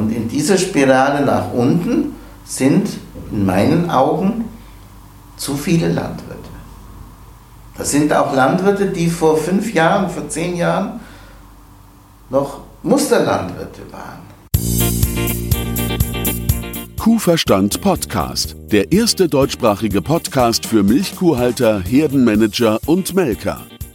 Und in dieser Spirale nach unten sind in meinen Augen zu viele Landwirte. Das sind auch Landwirte, die vor fünf Jahren, vor zehn Jahren noch Musterlandwirte waren. Kuhverstand Podcast, der erste deutschsprachige Podcast für Milchkuhhalter, Herdenmanager und Melker.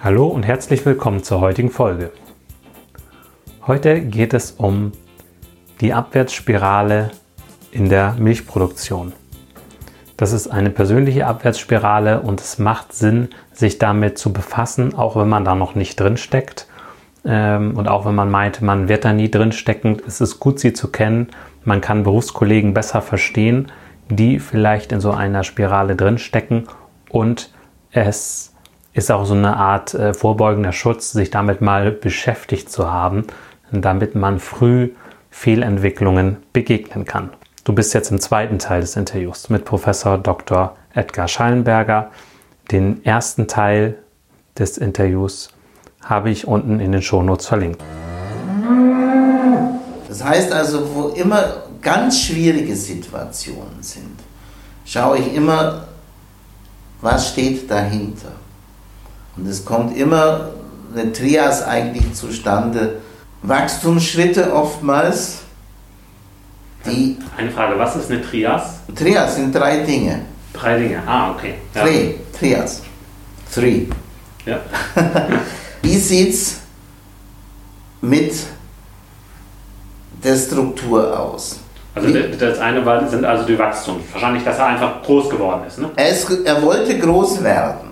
Hallo und herzlich willkommen zur heutigen Folge. Heute geht es um die Abwärtsspirale in der Milchproduktion. Das ist eine persönliche Abwärtsspirale und es macht Sinn, sich damit zu befassen, auch wenn man da noch nicht drin steckt. Ähm, und auch wenn man meint, man wird da nie drin stecken, ist es gut, sie zu kennen. Man kann Berufskollegen besser verstehen, die vielleicht in so einer Spirale drin stecken und es ist auch so eine Art äh, vorbeugender Schutz, sich damit mal beschäftigt zu haben, damit man früh Fehlentwicklungen begegnen kann. Du bist jetzt im zweiten Teil des Interviews mit Professor Dr. Edgar Schallenberger. Den ersten Teil des Interviews habe ich unten in den Shownotes verlinkt. Das heißt also, wo immer ganz schwierige Situationen sind, schaue ich immer, was steht dahinter. Und es kommt immer eine Trias eigentlich zustande. Wachstumsschritte oftmals, die. Eine Frage, was ist eine Trias? Trias sind drei Dinge. Drei Dinge, ah, okay. Ja. Drei, Trias. Three. Ja. Wie sieht es mit der Struktur aus? Also das eine war, sind also die Wachstum. Wahrscheinlich, dass er einfach groß geworden ist. Ne? Ist, er wollte groß werden.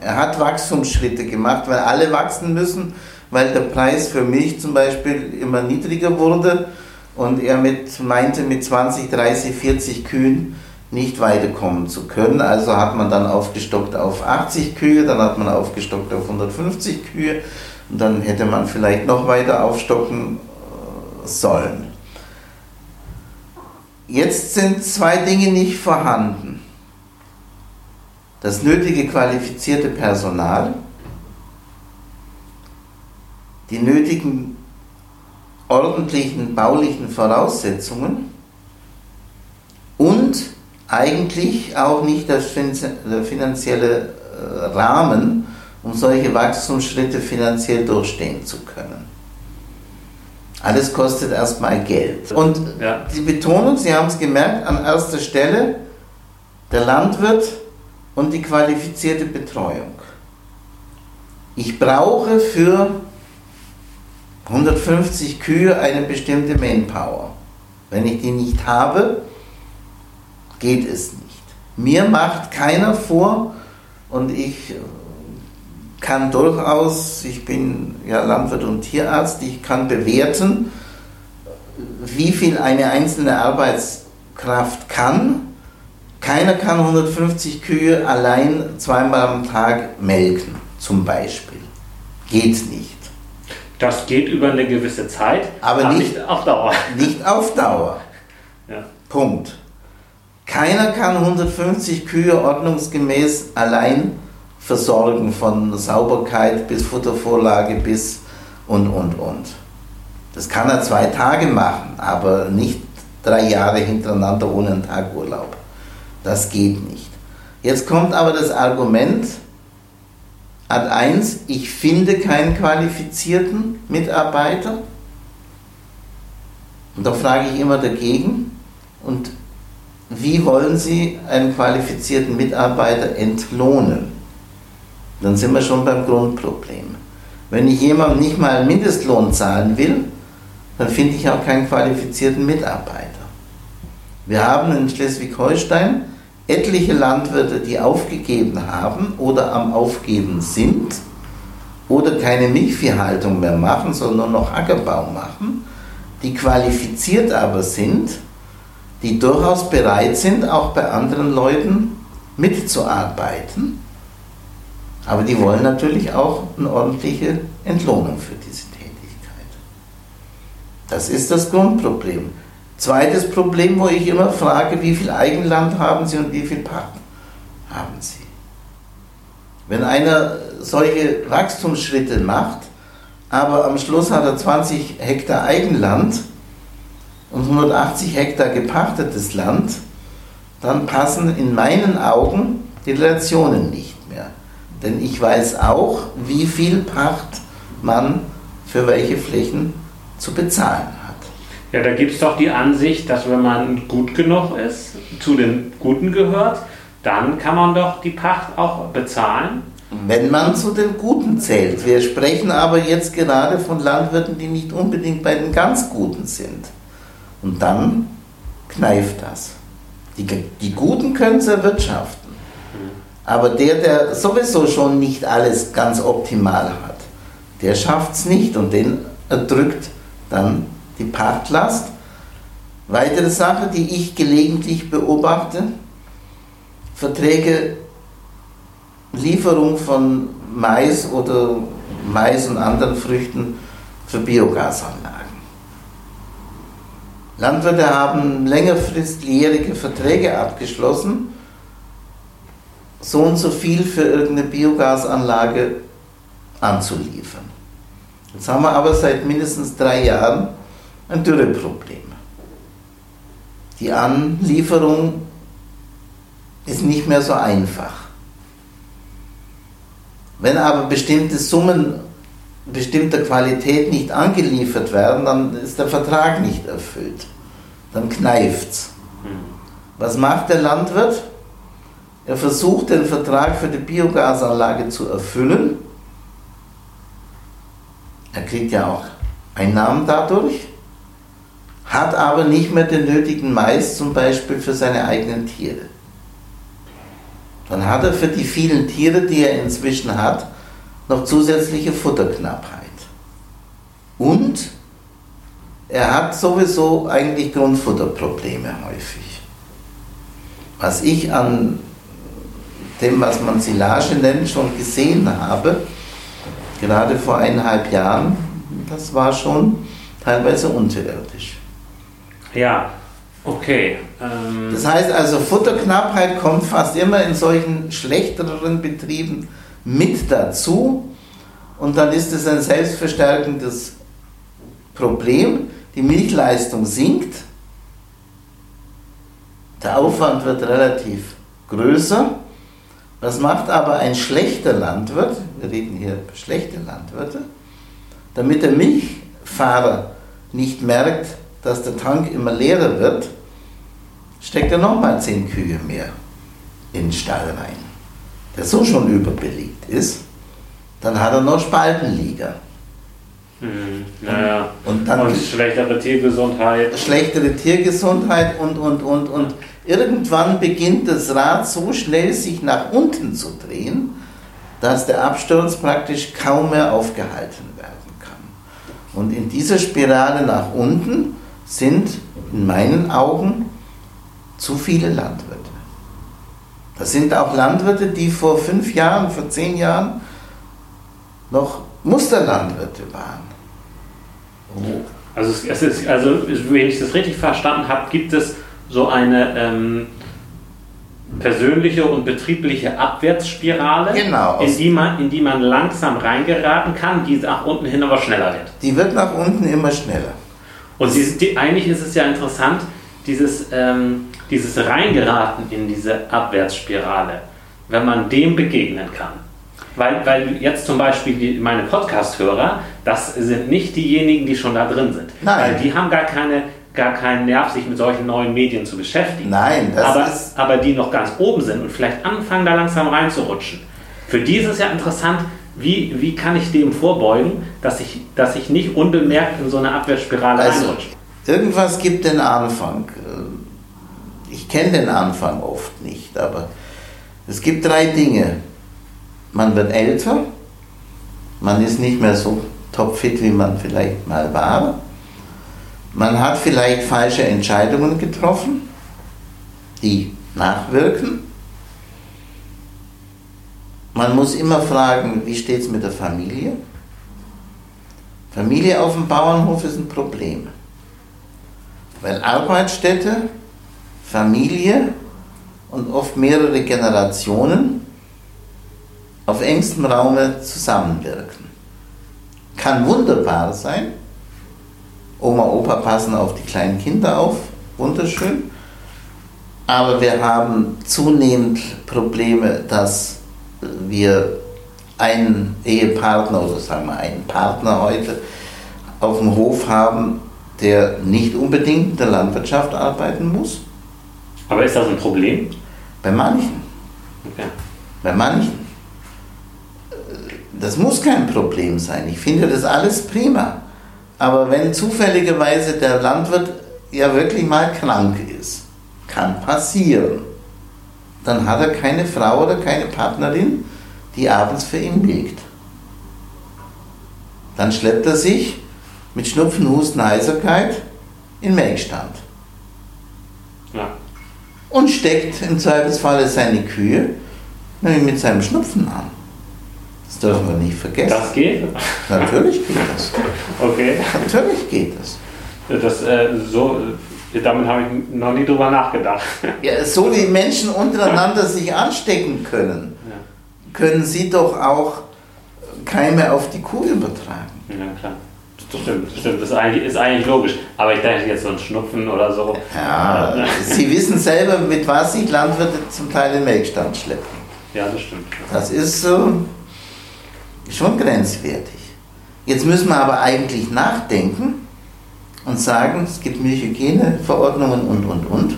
Er hat Wachstumsschritte gemacht, weil alle wachsen müssen, weil der Preis für Milch zum Beispiel immer niedriger wurde und er mit, meinte, mit 20, 30, 40 Kühen nicht weiterkommen zu können. Also hat man dann aufgestockt auf 80 Kühe, dann hat man aufgestockt auf 150 Kühe und dann hätte man vielleicht noch weiter aufstocken äh, sollen. Jetzt sind zwei Dinge nicht vorhanden das nötige qualifizierte Personal, die nötigen ordentlichen baulichen Voraussetzungen und eigentlich auch nicht der finanzielle äh, Rahmen, um solche Wachstumsschritte finanziell durchstehen zu können. Alles kostet erstmal Geld. Und ja. die Betonung, Sie haben es gemerkt, an erster Stelle, der Landwirt und die qualifizierte Betreuung. Ich brauche für 150 Kühe eine bestimmte Manpower. Wenn ich die nicht habe, geht es nicht. Mir macht keiner vor und ich kann durchaus, ich bin ja Landwirt und Tierarzt, ich kann bewerten, wie viel eine einzelne Arbeitskraft kann keiner kann 150 Kühe allein zweimal am Tag melken, zum Beispiel. Geht nicht. Das geht über eine gewisse Zeit, aber, aber nicht, nicht, auf Dauer. Nicht auf Dauer. ja. Punkt. Keiner kann 150 Kühe ordnungsgemäß allein versorgen, von Sauberkeit bis Futtervorlage bis und, und, und. Das kann er zwei Tage machen, aber nicht drei Jahre hintereinander ohne einen Tag Urlaub. Das geht nicht. Jetzt kommt aber das Argument, Ad 1, ich finde keinen qualifizierten Mitarbeiter. Und da frage ich immer dagegen, und wie wollen Sie einen qualifizierten Mitarbeiter entlohnen? Dann sind wir schon beim Grundproblem. Wenn ich jemandem nicht mal einen Mindestlohn zahlen will, dann finde ich auch keinen qualifizierten Mitarbeiter. Wir haben in Schleswig-Holstein etliche Landwirte, die aufgegeben haben oder am Aufgeben sind oder keine Milchviehhaltung mehr machen, sondern noch Ackerbau machen, die qualifiziert aber sind die durchaus bereit sind, auch bei anderen Leuten mitzuarbeiten. Aber die wollen natürlich auch eine ordentliche Entlohnung für diese Tätigkeit. Das ist das Grundproblem. Zweites Problem, wo ich immer frage, wie viel Eigenland haben Sie und wie viel Pacht haben Sie? Wenn einer solche Wachstumsschritte macht, aber am Schluss hat er 20 Hektar Eigenland und 180 Hektar gepachtetes Land, dann passen in meinen Augen die Relationen nicht mehr. Denn ich weiß auch, wie viel Pacht man für welche Flächen zu bezahlen hat. Ja, da gibt es doch die Ansicht, dass wenn man gut genug ist, zu den Guten gehört, dann kann man doch die Pacht auch bezahlen. Wenn man zu den Guten zählt. Wir sprechen aber jetzt gerade von Landwirten, die nicht unbedingt bei den ganz Guten sind. Und dann kneift das. Die, die Guten können es erwirtschaften. Aber der, der sowieso schon nicht alles ganz optimal hat, der schafft es nicht und den erdrückt dann die Pachtlast. Weitere Sache, die ich gelegentlich beobachte, Verträge, Lieferung von Mais oder Mais und anderen Früchten für Biogasanlagen. Landwirte haben längerfristjährige Verträge abgeschlossen, so und so viel für irgendeine Biogasanlage anzuliefern. Jetzt haben wir aber seit mindestens drei Jahren ein Dürreproblem. Die Anlieferung ist nicht mehr so einfach. Wenn aber bestimmte Summen bestimmter Qualität nicht angeliefert werden, dann ist der Vertrag nicht erfüllt. Dann kneift's. Was macht der Landwirt? Er versucht den Vertrag für die Biogasanlage zu erfüllen. Er kriegt ja auch Einnahmen dadurch, hat aber nicht mehr den nötigen Mais zum Beispiel für seine eigenen Tiere. Dann hat er für die vielen Tiere, die er inzwischen hat, noch zusätzliche Futterknappheit. Und er hat sowieso eigentlich Grundfutterprobleme häufig. Was ich an dem, was man Silage nennt, schon gesehen habe, gerade vor eineinhalb Jahren, das war schon teilweise unterirdisch. Ja, okay. Ähm das heißt also, Futterknappheit kommt fast immer in solchen schlechteren Betrieben mit dazu und dann ist es ein selbstverstärkendes Problem. Die Milchleistung sinkt, der Aufwand wird relativ größer. Was macht aber ein schlechter Landwirt? Wir reden hier über schlechte Landwirte. Damit der Milchfahrer nicht merkt, dass der Tank immer leerer wird, steckt er nochmal 10 Kühe mehr in den Stall rein, der so schon überbelegt ist. Dann hat er noch Spaltenlieger. Hm, naja. Und, dann und schlechtere Tiergesundheit. Schlechtere Tiergesundheit und, und, und, und irgendwann beginnt das Rad so schnell sich nach unten zu drehen, dass der Absturz praktisch kaum mehr aufgehalten werden kann. Und in dieser Spirale nach unten sind in meinen Augen zu viele Landwirte. Das sind auch Landwirte, die vor fünf Jahren, vor zehn Jahren noch Musterlandwirte waren. Oh. Also, es ist, also, wenn ich das richtig verstanden habe, gibt es so eine ähm, persönliche und betriebliche Abwärtsspirale, genau, in, die man, in die man langsam reingeraten kann, die nach unten hin aber schneller wird. Die wird nach unten immer schneller. Und die, die, eigentlich ist es ja interessant, dieses, ähm, dieses Reingeraten in diese Abwärtsspirale, wenn man dem begegnen kann. Weil, weil jetzt zum Beispiel die, meine Podcast-Hörer, das sind nicht diejenigen, die schon da drin sind. Nein. Weil die haben gar, keine, gar keinen Nerv, sich mit solchen neuen Medien zu beschäftigen. Nein, das aber, ist... Aber die noch ganz oben sind und vielleicht anfangen, da langsam reinzurutschen. Für die ist es ja interessant, wie, wie kann ich dem vorbeugen, dass ich, dass ich nicht unbemerkt in so eine Abwärtsspirale also, reinrutsche? Irgendwas gibt den Anfang. Ich kenne den Anfang oft nicht, aber es gibt drei Dinge. Man wird älter, man ist nicht mehr so topfit, wie man vielleicht mal war. Man hat vielleicht falsche Entscheidungen getroffen die nachwirken. Man muss immer fragen, wie steht es mit der Familie? Familie auf dem Bauernhof ist ein Problem. Weil Arbeitsstätte, Familie und oft mehrere Generationen auf engstem Raume zusammenwirken. Kann wunderbar sein. Oma, Opa passen auf die kleinen Kinder auf, wunderschön. Aber wir haben zunehmend Probleme, dass wir einen Ehepartner oder sagen wir einen Partner heute auf dem Hof haben, der nicht unbedingt in der Landwirtschaft arbeiten muss. Aber ist das ein Problem? Bei manchen. Okay. Bei manchen. Das muss kein Problem sein. Ich finde das alles prima. Aber wenn zufälligerweise der Landwirt ja wirklich mal krank ist, kann passieren, dann hat er keine Frau oder keine Partnerin, die abends für ihn milkt. Dann schleppt er sich mit Schnupfen, Husten, Heiserkeit in Melkstand. Ja. Und steckt im Zweifelsfalle seine Kühe nämlich mit seinem Schnupfen an. Das dürfen wir nicht vergessen. Das geht? Natürlich geht das. Okay. Natürlich geht das. Das, äh, so, äh, damit habe ich noch nie drüber nachgedacht. Ja, so wie Menschen untereinander sich anstecken können, Ja. können sie doch auch Keime auf die Kuh übertragen. Ja, klar. Stimmt, stimmt. Das ist eigentlich, ist eigentlich logisch. Aber ich dachte jetzt so ein Schnupfen oder so. Ja, sie wissen selber, mit was sich Landwirte zum Teil den Melkstand schleppen. Ja, das stimmt. Das ist so schon grenzwertig. Jetzt müssen wir aber eigentlich nachdenken und sagen, es gibt Milchhygieneverordnungen und, und, und.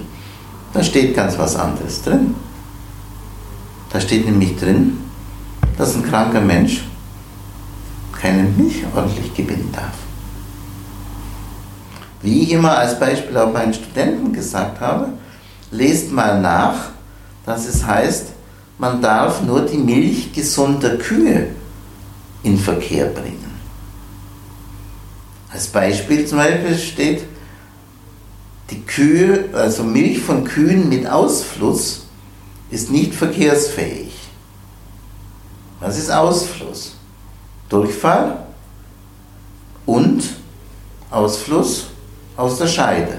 Da steht ganz was anderes drin. Da steht nämlich drin, dass ein kranker Mensch keine Milch ordentlich gewinnen darf. Wie ich immer als Beispiel auch meinen Studenten gesagt habe, lest mal nach, dass es heißt, man darf nur die Milch gesunder Kühe in Verkehr bringen. Als Beispiel zum Beispiel steht, die Kühe, also Milch von Kühen mit Ausfluss, ist nicht verkehrsfähig. Was ist Ausfluss? Durchfall und Ausfluss aus der Scheide.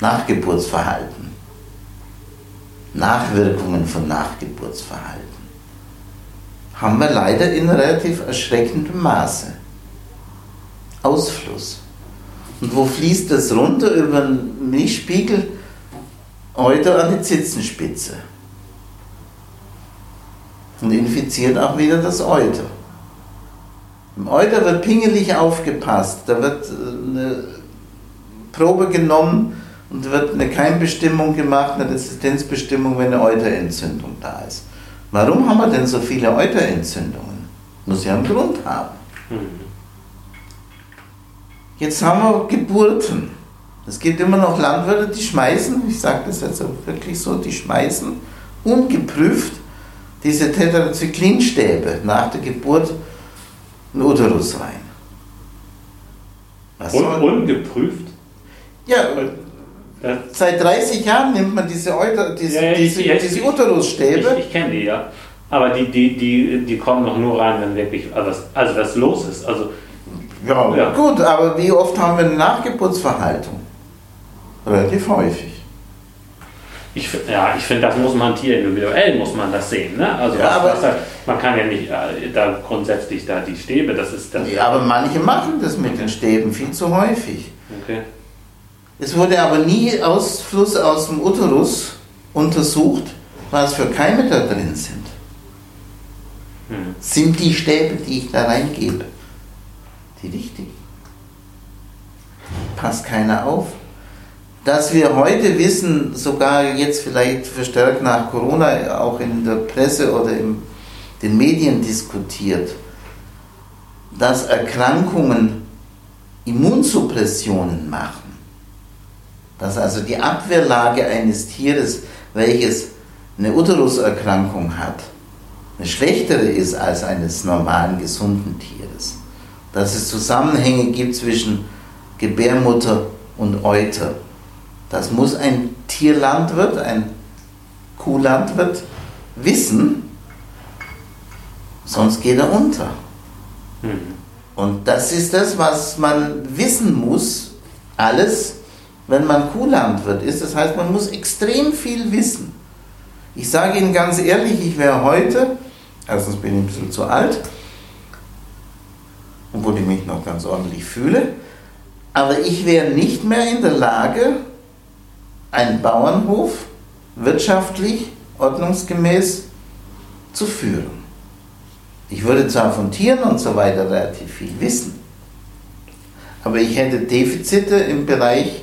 Nachgeburtsverhalten. Nachwirkungen von Nachgeburtsverhalten. Haben wir leider in relativ erschreckendem Maße. Ausfluss. Und wo fließt das runter über den Milchspiegel? Heute an die Zitzenspitze. Und infiziert auch wieder das Euter. Im Euter wird pingelig aufgepasst. Da wird äh, eine Probe genommen und wird eine Keimbestimmung gemacht, eine Resistenzbestimmung, wenn eine Euterentzündung da ist. Warum haben wir denn so viele Euterentzündungen? Muss ja einen Grund haben. Mhm. Jetzt haben wir Geburten. Es gibt immer noch Landwirte, die schmeißen, ich sage das jetzt auch wirklich so, die schmeißen ungeprüft diese Tetracyclinstäbe nach der Geburt in den Uterus rein. Was Un ungeprüft? ja, Das, seit 30 Jahren nimmt man diese, Euter, diese, Ja, ja, ich- diese, ja, ich- diese ich, Uterusstäbe. ich kenne die ja. Aber die, die, die, die kommen doch nur rein, wenn wirklich also was, also was los ist. Also, Ja, Ja. gut, aber wie oft haben wir eine Nachgeburtsverhaltung? Relativ häufig. ich, ja, ich finde, das muss man tierindividuell, muss man das sehen. Ne? Also Ja, was, aber- was halt, man kann ja nicht äh, da grundsätzlich da die Stäbe, das ist das. Ja, aber manche machen das mit den Stäben viel zu häufig. Okay. Es wurde aber nie Ausfluss aus dem Uterus untersucht, was für Keime da drin sind. Hm. Sind die Stäbe, die ich da reingebe, die richtigen? Passt keiner auf. Dass wir heute wissen, sogar jetzt vielleicht verstärkt nach Corona auch in der Presse oder in den Medien diskutiert, dass Erkrankungen Immunsuppressionen machen. Dass also die Abwehrlage eines Tieres, welches eine Uteruserkrankung hat, eine schlechtere ist als eines normalen, gesunden Tieres. Dass es Zusammenhänge gibt zwischen Gebärmutter und Euter. Das muss ein Tierlandwirt, ein Kuhlandwirt wissen, sonst geht er unter. Mhm. Und das ist das, was man wissen muss, alles, wenn man Kuhlandwirt ist. Das heißt, man muss extrem viel wissen. Ich sage Ihnen ganz ehrlich, ich wäre heute, erstens bin ich ein bisschen zu alt, obwohl ich mich noch ganz ordentlich fühle, aber ich wäre nicht mehr in der Lage, einen Bauernhof wirtschaftlich, ordnungsgemäß zu führen. Ich würde zwar von Tieren und so weiter relativ viel wissen, aber ich hätte Defizite im Bereich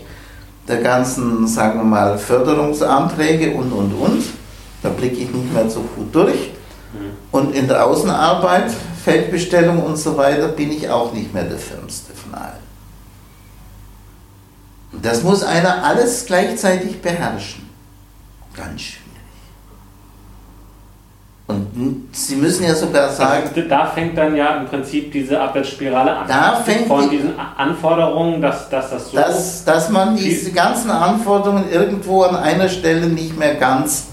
der ganzen, sagen wir mal, Förderungsanträge und, und, und. Da blicke ich nicht mehr so gut durch. Mhm. Und in der Außenarbeit, Feldbestellung und so weiter, bin ich auch nicht mehr der Firmste von allen. Das muss einer alles gleichzeitig beherrschen. Ganz schwierig. Und Sie müssen ja sogar sagen. Also, da fängt dann ja im Prinzip diese Abwärtsspirale an. Da fängt von diesen Anforderungen, dass, dass das so. Dass, dass man diese ganzen Anforderungen irgendwo an einer Stelle nicht mehr ganz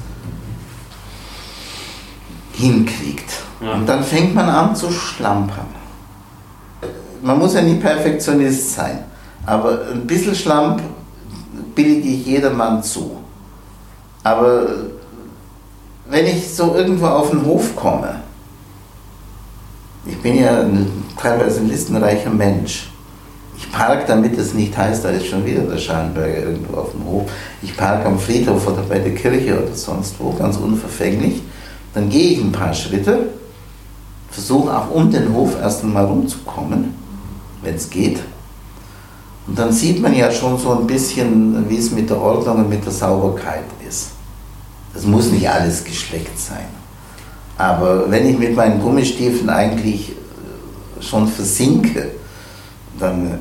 hinkriegt. Ja. Und dann fängt man an zu schlampern. Man muss ja nicht Perfektionist sein. Aber ein bisschen Schlamp billige ich jedermann zu. Aber wenn ich so irgendwo auf den Hof komme, ich bin ja ein, teilweise ein listenreicher Mensch. Ich parke, damit es nicht heißt, da ist schon wieder der Schallenberger irgendwo auf dem Hof. Ich parke am Friedhof oder bei der Kirche oder sonst wo, ganz unverfänglich. Dann gehe ich ein paar Schritte, versuche auch um den Hof erst einmal rumzukommen, wenn es geht. Und dann sieht man ja schon so ein bisschen, wie es mit der Ordnung und mit der Sauberkeit ist. Das muss nicht alles geschleckt sein. Aber wenn ich mit meinen Gummistiefeln eigentlich äh, schon versinke, dann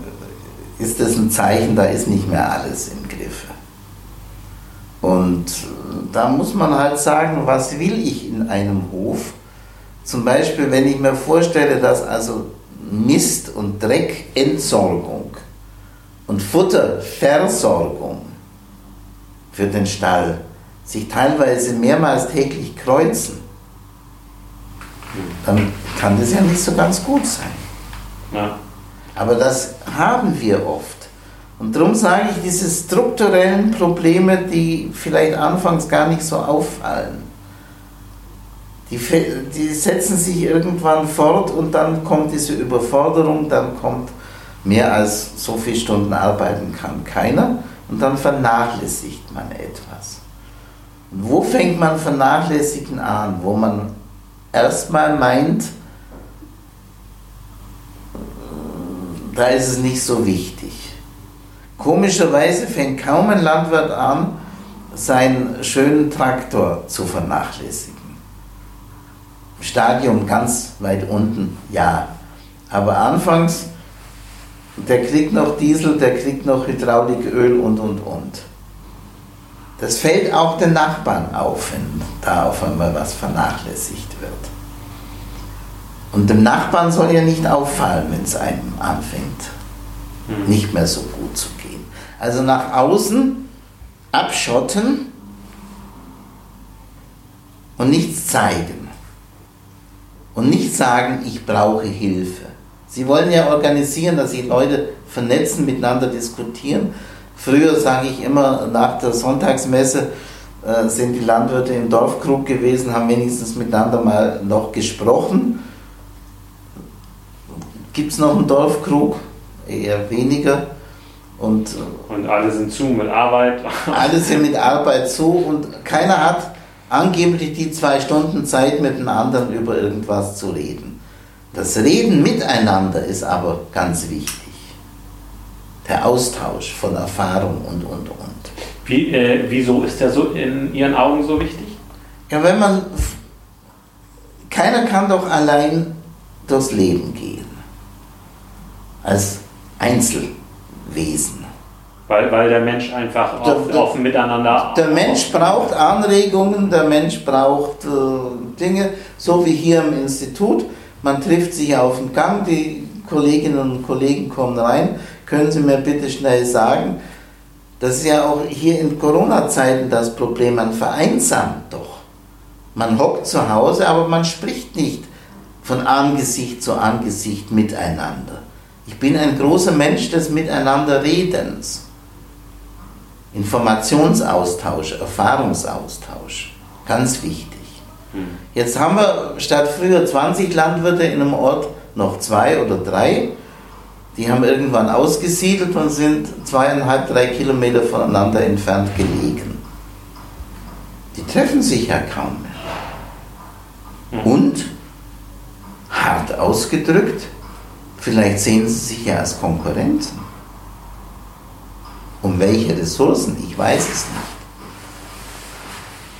ist das ein Zeichen, da ist nicht mehr alles im Griff. Und da muss man halt sagen, was will ich in einem Hof? Zum Beispiel, wenn ich mir vorstelle, dass also Mist- und Dreckentsorgung und Futterversorgung für den Stall sich teilweise mehrmals täglich kreuzen, dann kann das ja nicht so ganz gut sein. Ja. Aber das haben wir oft. Und darum sage ich, diese strukturellen Probleme, die vielleicht anfangs gar nicht so auffallen, die, die setzen sich irgendwann fort und dann kommt diese Überforderung, dann kommt mehr als so viele Stunden arbeiten kann keiner und dann vernachlässigt man etwas. Und wo fängt man vernachlässigen an? Wo man erstmal meint, da ist es nicht so wichtig. Komischerweise fängt kaum ein Landwirt an, seinen schönen Traktor zu vernachlässigen. Stadium ganz weit unten, ja. Aber anfangs der kriegt noch Diesel, der kriegt noch Hydrauliköl und und und. Das fällt auch den Nachbarn auf, wenn da auf einmal was vernachlässigt wird. Und dem Nachbarn soll ja nicht auffallen, wenn es einem anfängt, mhm. nicht mehr so gut zu gehen. Also nach außen abschotten und nichts zeigen. Und nicht sagen, ich brauche Hilfe. Sie wollen ja organisieren, dass sich Leute vernetzen, miteinander diskutieren. Früher sage ich immer, nach der Sonntagsmesse äh, sind die Landwirte im Dorfkrug gewesen, haben wenigstens miteinander mal noch gesprochen. Gibt es noch einen Dorfkrug? Eher weniger. Und, äh, und alle sind zu mit Arbeit. alle sind mit Arbeit zu und keiner hat angeblich die zwei Stunden Zeit, mit den anderen über irgendwas zu reden. Das Reden miteinander ist aber ganz wichtig. Der Austausch von Erfahrung und, und, und. Wie, äh, wieso ist der so in Ihren Augen so wichtig? Ja, wenn man. Keiner kann doch allein durchs Leben gehen. Als Einzelwesen. Weil, weil der Mensch einfach offen, der, offen miteinander. Der Mensch braucht Anregungen, der Mensch braucht äh, Dinge, so wie hier im Institut man trifft sich auf dem Gang, die Kolleginnen und Kollegen kommen rein. Können Sie mir bitte schnell sagen, Das ist ja auch hier in Corona-Zeiten das Problem, man vereinsamt doch. Man hockt zu Hause, aber man spricht nicht von Angesicht zu Angesicht miteinander. Ich bin ein großer Mensch des Miteinanderredens. Informationsaustausch, Erfahrungsaustausch, ganz wichtig. Jetzt haben wir statt früher 20 Landwirte in einem Ort noch zwei oder drei. Die haben irgendwann ausgesiedelt und sind zweieinhalb, drei Kilometer voneinander entfernt gelegen. Die treffen sich ja kaum mehr. Und, hart ausgedrückt, vielleicht sehen sie sich ja als Konkurrenten. Um welche Ressourcen? Ich weiß es nicht.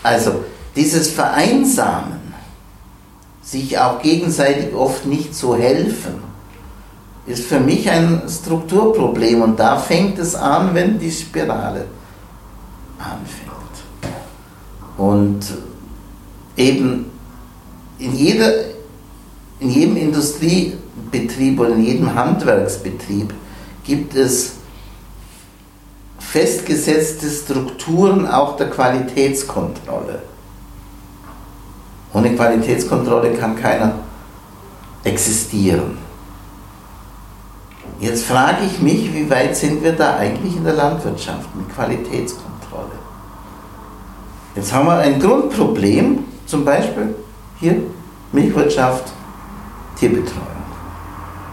Also dieses Vereinsamen, sich auch gegenseitig oft nicht zu helfen, ist für mich ein Strukturproblem und da fängt es an, wenn die Spirale anfängt. Und eben in, jeder, in jedem Industriebetrieb oder in jedem Handwerksbetrieb gibt es festgesetzte Strukturen auch der Qualitätskontrolle. Ohne Qualitätskontrolle kann keiner existieren. Jetzt frage ich mich, wie weit sind wir da eigentlich in der Landwirtschaft mit Qualitätskontrolle? Jetzt haben wir ein Grundproblem, zum Beispiel hier Milchwirtschaft, Tierbetreuung.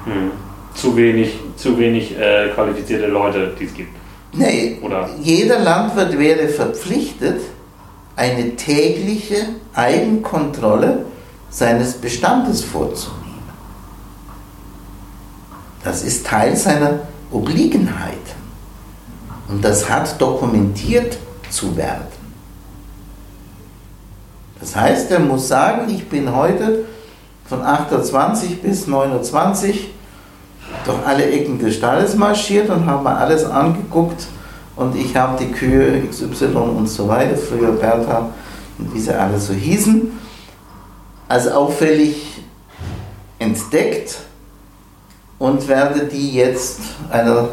Hm. Zu wenig, zu wenig äh, qualifizierte Leute, die es gibt. Nee, Oder? jeder Landwirt wäre verpflichtet, eine tägliche Eigenkontrolle seines Bestandes vorzunehmen. Das ist Teil seiner Obliegenheit. Und das hat dokumentiert zu werden. Das heißt, er muss sagen, ich bin heute von 8.20 bis 9.20 Uhr durch alle Ecken des Stalles marschiert und habe mir alles angeguckt und ich habe die Kühe XY und so weiter, früher Bertha und wie sie alle so hießen, als auffällig entdeckt und werde die jetzt einer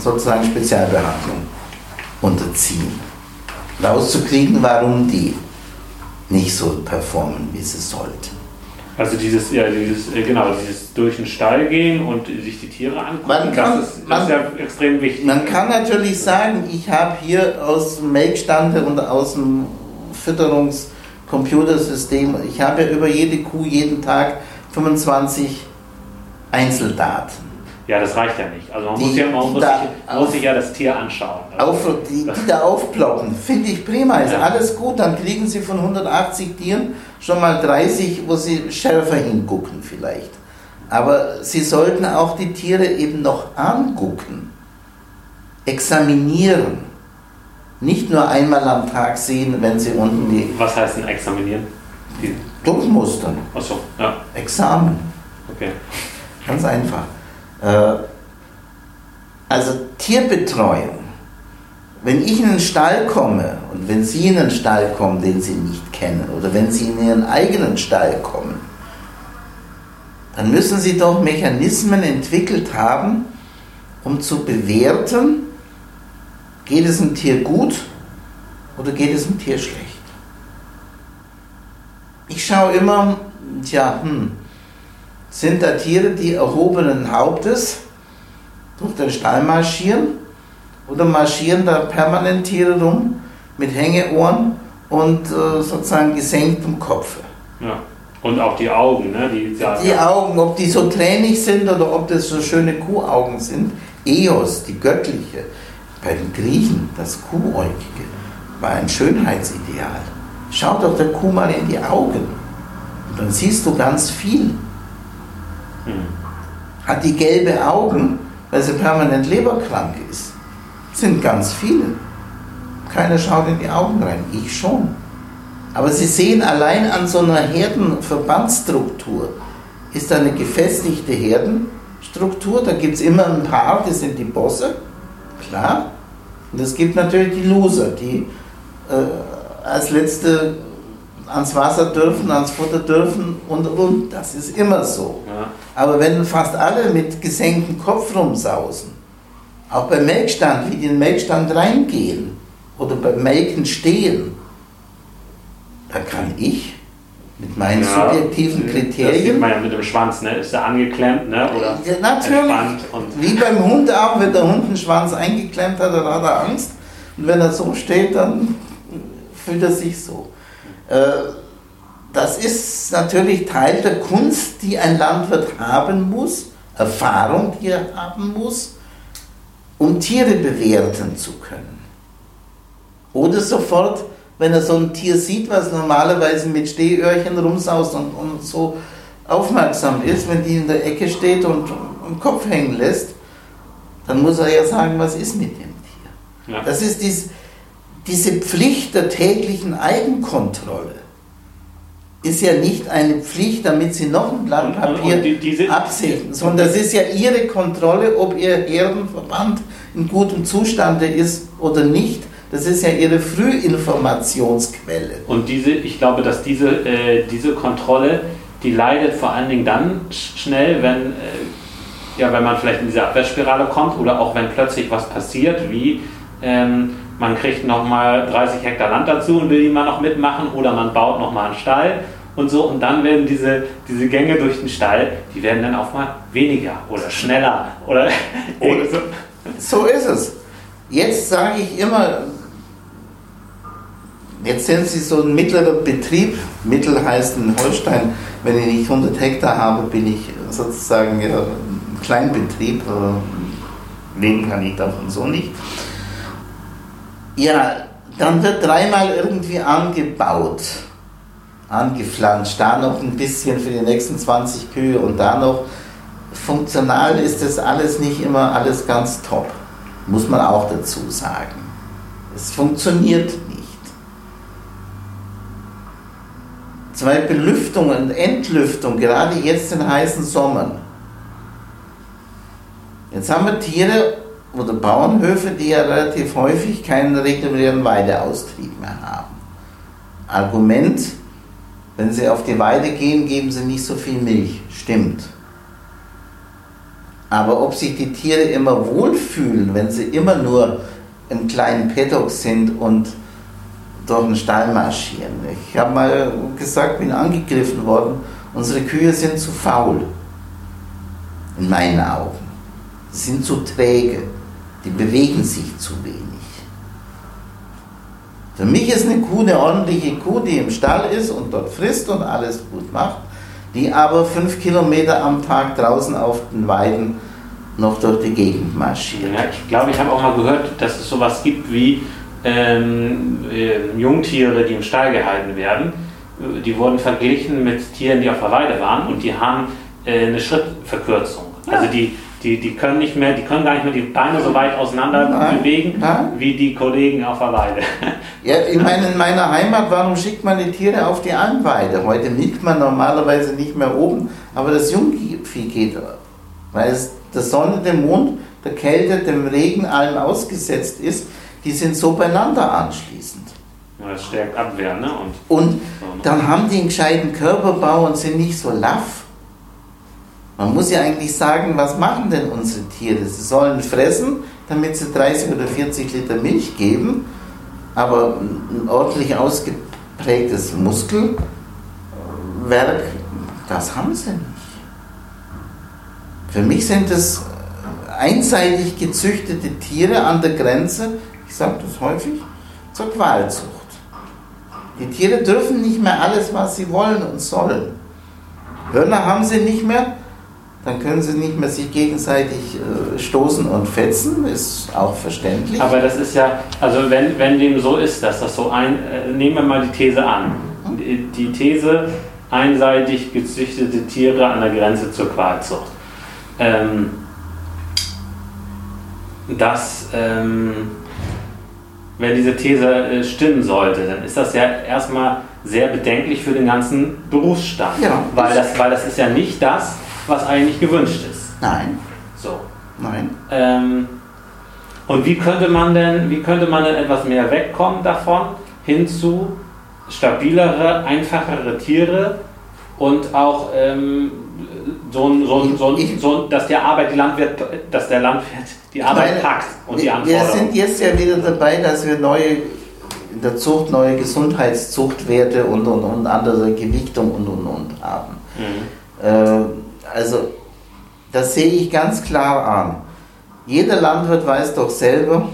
sozusagen Spezialbehandlung unterziehen. Rauszukriegen, warum die nicht so performen, wie sie sollten. Also dieses, ja, dieses, äh, genau, dieses durch den Stall gehen und sich die Tiere angucken, man kann, das, ist, das ist ja extrem wichtig. Man kann natürlich sagen, ich habe hier aus dem Melkstande und aus dem Fütterungscomputersystem, ich habe ja über jede Kuh jeden Tag 25 Einzeldaten. Ja, das reicht ja nicht. Also man, die, muss, ja, man muss, sich, muss sich ja das Tier anschauen. Also auf, die, die da aufploppen, finde ich prima, ist ja. alles gut. Dann kriegen Sie von 180 Tieren schon mal 30, wo Sie schärfer hingucken vielleicht. Aber Sie sollten auch die Tiere eben noch angucken, examinieren. Nicht nur einmal am Tag sehen, wenn Sie unten die... Was heißt denn examinieren? Die Durchmustern. Achso, ja. Examen. Okay. Ganz einfach. Äh, also Tierbetreuung. Wenn ich in den Stall komme und wenn Sie in einen Stall kommen, den Sie nicht kennen, oder wenn Sie in Ihren eigenen Stall kommen, dann müssen Sie doch Mechanismen entwickelt haben, um zu bewerten, geht es dem Tier gut oder geht es dem Tier schlecht. Ich schaue immer, tja, hm, sind da Tiere, die erhobenen Hauptes durch den Stall marschieren oder marschieren da permanent Tiere rum mit Hängeohren und äh, sozusagen gesenktem Kopf. Ja. Und auch die Augen, ne? Die, ja, die Augen, ob die so tränig sind oder ob das so schöne Kuhaugen sind. Eos, die göttliche, bei den Griechen, das Kuhäugige, war ein Schönheitsideal. Schau doch der Kuh mal in die Augen. Und dann siehst du ganz viel. Hat die gelbe Augen, weil sie permanent leberkrank ist. Sind ganz viele. Keiner schaut in die Augen rein. Ich schon. Aber Sie sehen allein an so einer Herdenverbandsstruktur ist eine gefestigte Herdenstruktur. Da gibt es immer ein paar, das sind die Bosse, klar. Und es gibt natürlich die Loser, die äh, als letzte ans Wasser dürfen, ans Futter dürfen und und. Das ist immer so. Ja. Aber wenn fast alle mit gesenktem Kopf rumsausen, Auch beim Melkstand, wie die in den Melkstand reingehen oder beim Melken stehen, da kann ich mit meinen Ja, subjektiven Das sieht Kriterien, man ja mit dem Schwanz, ne? Ist er angeklemmt, ne? Oder Ja, natürlich. wie beim Hund auch, wenn der Hund den Schwanz eingeklemmt hat, dann hat er Angst. Und wenn er so steht, dann fühlt er sich so. Äh, Das ist natürlich Teil der Kunst, die ein Landwirt haben muss, Erfahrung, die er haben muss, um Tiere bewerten zu können. Oder sofort, wenn er so ein Tier sieht, was normalerweise mit Stehöhrchen rumsaust und, und so aufmerksam ist, wenn die in der Ecke steht und den Kopf hängen lässt, dann muss er ja sagen, was ist mit dem Tier. ja. Das ist dies, diese Pflicht der täglichen Eigenkontrolle. Ist ja nicht eine Pflicht, damit Sie noch ein Blatt Papier die- diese- absichten, sondern das ist ja Ihre Kontrolle, ob Ihr Herdenverband in gutem Zustande ist oder nicht. Das ist ja Ihre Frühinformationsquelle. Und diese, ich glaube, dass diese, äh, diese Kontrolle, die leidet vor allen Dingen dann sch- schnell, wenn, äh, ja, wenn man vielleicht in diese Abwärtsspirale kommt oder auch wenn plötzlich was passiert, wie ähm, man kriegt nochmal 30 Hektar Land dazu und will die mal noch mitmachen oder man baut nochmal einen Stall und so und dann werden diese, diese Gänge durch den Stall, die werden dann auch mal weniger oder schneller oder, so. So ist es. Jetzt sage ich immer, jetzt sind Sie so ein mittlerer Betrieb. Mittel heißt in Holstein, wenn ich nicht 100 Hektar habe, bin ich sozusagen ja, ein Kleinbetrieb. äh, Leben kann ich davon so nicht. Ja, dann wird dreimal irgendwie angebaut, angepflanzt, da noch ein bisschen für die nächsten 20 Kühe und da noch. Funktional ist das alles nicht immer alles ganz top, muss man auch dazu sagen. Es funktioniert nicht. Zwei Belüftung und Entlüftung, gerade jetzt in heißen Sommern. Jetzt haben wir Tiere oder Bauernhöfe, die ja relativ häufig keinen regulären Weideaustrieb mehr haben. Argument, wenn sie auf die Weide gehen, geben sie nicht so viel Milch. Stimmt. Aber ob sich die Tiere immer wohlfühlen, wenn sie immer nur im kleinen Paddock sind und durch den Stall marschieren. Ich habe mal gesagt, bin angegriffen worden, unsere Kühe sind zu faul. In meinen Augen. Sie sind zu träge. Die bewegen sich zu wenig. Für mich ist eine Kuh eine ordentliche Kuh, die im Stall ist und dort frisst und alles gut macht, die aber fünf Kilometer am Tag draußen auf den Weiden noch durch die Gegend marschiert. Ja, ich glaube, ich habe auch mal gehört, dass es sowas gibt wie ähm, äh, Jungtiere, die im Stall gehalten werden. Die wurden verglichen mit Tieren, die auf der Weide waren und die haben äh, eine Schrittverkürzung. Also die, die, die können nicht mehr, die können gar nicht mehr die Beine so weit auseinander Nein, bewegen nein. wie die Kollegen auf der Weide. Ja, ich meine, in meiner Heimat, warum schickt man die Tiere auf die Almweide? Heute milkt man normalerweise nicht mehr oben, aber das Jungvieh geht, weil es der Sonne, dem Mond, der Kälte, dem Regen, allem ausgesetzt ist, die sind so beieinander anschließend. Das stärkt Abwehr, ne? Und Und ne? dann haben die einen gescheiten Körperbau und sind nicht so laff. Man muss ja eigentlich sagen, was machen denn unsere Tiere? Sie sollen fressen, damit sie 30 oder 40 Liter Milch geben, aber ein ordentlich ausgeprägtes Muskelwerk, das haben sie nicht. Für mich sind es einseitig gezüchtete Tiere an der Grenze, ich sage das häufig, zur Qualzucht. Die Tiere dürfen nicht mehr alles, was sie wollen und sollen. Hörner haben sie nicht mehr, dann können sie nicht mehr sich gegenseitig äh, stoßen und fetzen, ist auch verständlich. Aber das ist ja, also wenn, wenn dem so ist, dass das so ein, äh, nehmen wir mal die These an. Die, die These, einseitig gezüchtete Tiere an der Grenze zur Qualzucht. Ähm, dass, ähm, wenn diese These äh, stimmen sollte, dann ist das ja erstmal sehr bedenklich für den ganzen Berufsstand. Ja. Weil, das, weil das ist ja nicht das, was eigentlich gewünscht ist. nein, So. nein. Ähm, und wie könnte man denn, wie könnte man denn etwas mehr wegkommen davon hin zu stabilere, einfachere Tiere und auch ähm, so ein, so ein, so ein, so ein, dass der Arbeit, die Landwirt, dass der Landwirt die Arbeit meine, packt und die Anforderungen. wir sind jetzt ja wieder dabei, dass wir neue in der Zucht neue Gesundheitszuchtwerte und, und, und andere Gewichtung und und und haben. Mhm. Äh, also das sehe ich ganz klar an. Jeder Landwirt weiß doch selber,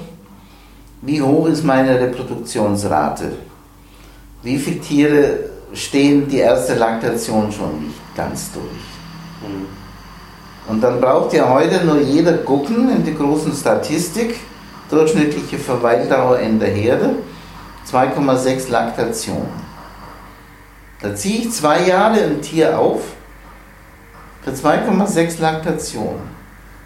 wie hoch ist meine Reproduktionsrate. Wie viele Tiere stehen die erste Laktation schon nicht ganz durch. Mhm. Und dann braucht ja heute nur jeder gucken in die großen Statistik, durchschnittliche Verweildauer in der Herde, 2,6 Laktationen. Da ziehe ich zwei Jahre ein Tier auf für 2,6 Laktationen.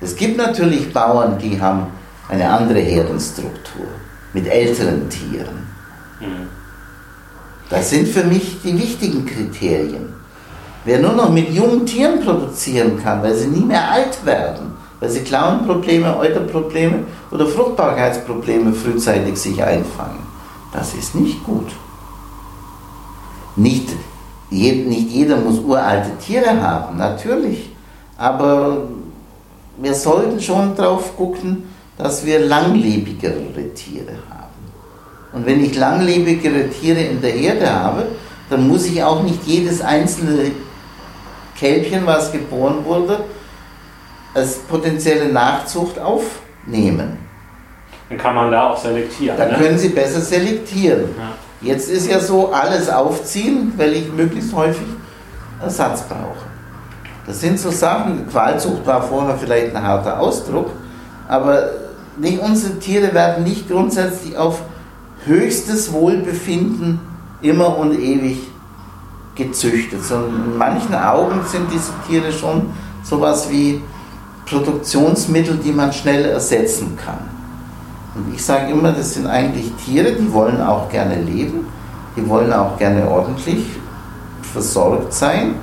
Es gibt natürlich Bauern, die haben eine andere Herdenstruktur mit älteren Tieren. Mhm. Das sind für mich die wichtigen Kriterien. Wer nur noch mit jungen Tieren produzieren kann, weil sie nie mehr alt werden, weil sie Klauenprobleme, Euterprobleme oder Fruchtbarkeitsprobleme frühzeitig sich einfangen, das ist nicht gut. Nicht, nicht jeder muss uralte Tiere haben, natürlich, aber wir sollten schon darauf gucken, dass wir langlebigere Tiere haben. Und wenn ich langlebigere Tiere in der Herde habe, dann muss ich auch nicht jedes einzelne Kälbchen, was geboren wurde, als potenzielle Nachzucht aufnehmen. Dann kann man da auch selektieren. Dann ne? können Sie besser selektieren. Ja. Jetzt ist ja so, alles aufziehen, weil ich möglichst häufig Ersatz brauche. Das sind so Sachen, Qualzucht war vorher vielleicht ein harter Ausdruck, aber nicht, unsere Tiere werden nicht grundsätzlich auf höchstes Wohlbefinden immer und ewig gezüchtet, sondern in manchen Augen sind diese Tiere schon sowas wie Produktionsmittel, die man schnell ersetzen kann. Und ich sage immer, das sind eigentlich Tiere, die wollen auch gerne leben, die wollen auch gerne ordentlich versorgt sein.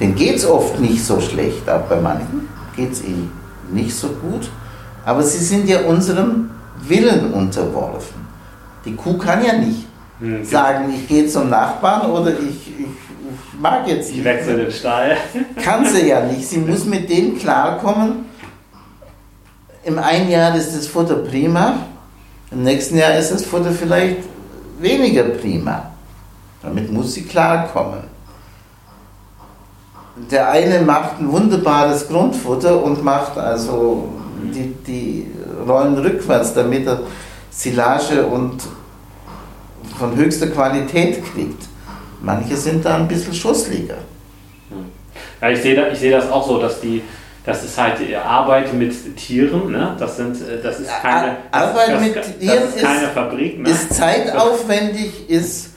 Denen geht es oft nicht so schlecht, aber bei manchen geht es ihnen nicht so gut. Aber sie sind ja unserem Willen unterworfen. Die Kuh kann ja nicht Mhm. sagen, ich gehe zum Nachbarn oder ich, ich, ich mag jetzt Ich nicht. wechsle den Stall. Kann sie ja nicht. Sie muss mit denen klarkommen. Im einen Jahr ist das Futter prima, im nächsten Jahr ist das Futter vielleicht weniger prima. Damit muss sie klarkommen. Der eine macht ein wunderbares Grundfutter und macht also die, die Rollen rückwärts, damit er Silage und von höchster Qualität kriegt. Manche sind da ein bisschen schussliger. Ja, ich sehe da, ich sehe das auch so, dass die, das ist halt Arbeit mit Tieren, ne? Das sind, äh, das ist keine, Arbeit das, mit das, Tieren ist keine Fabrik, ne? ist zeitaufwendig, ist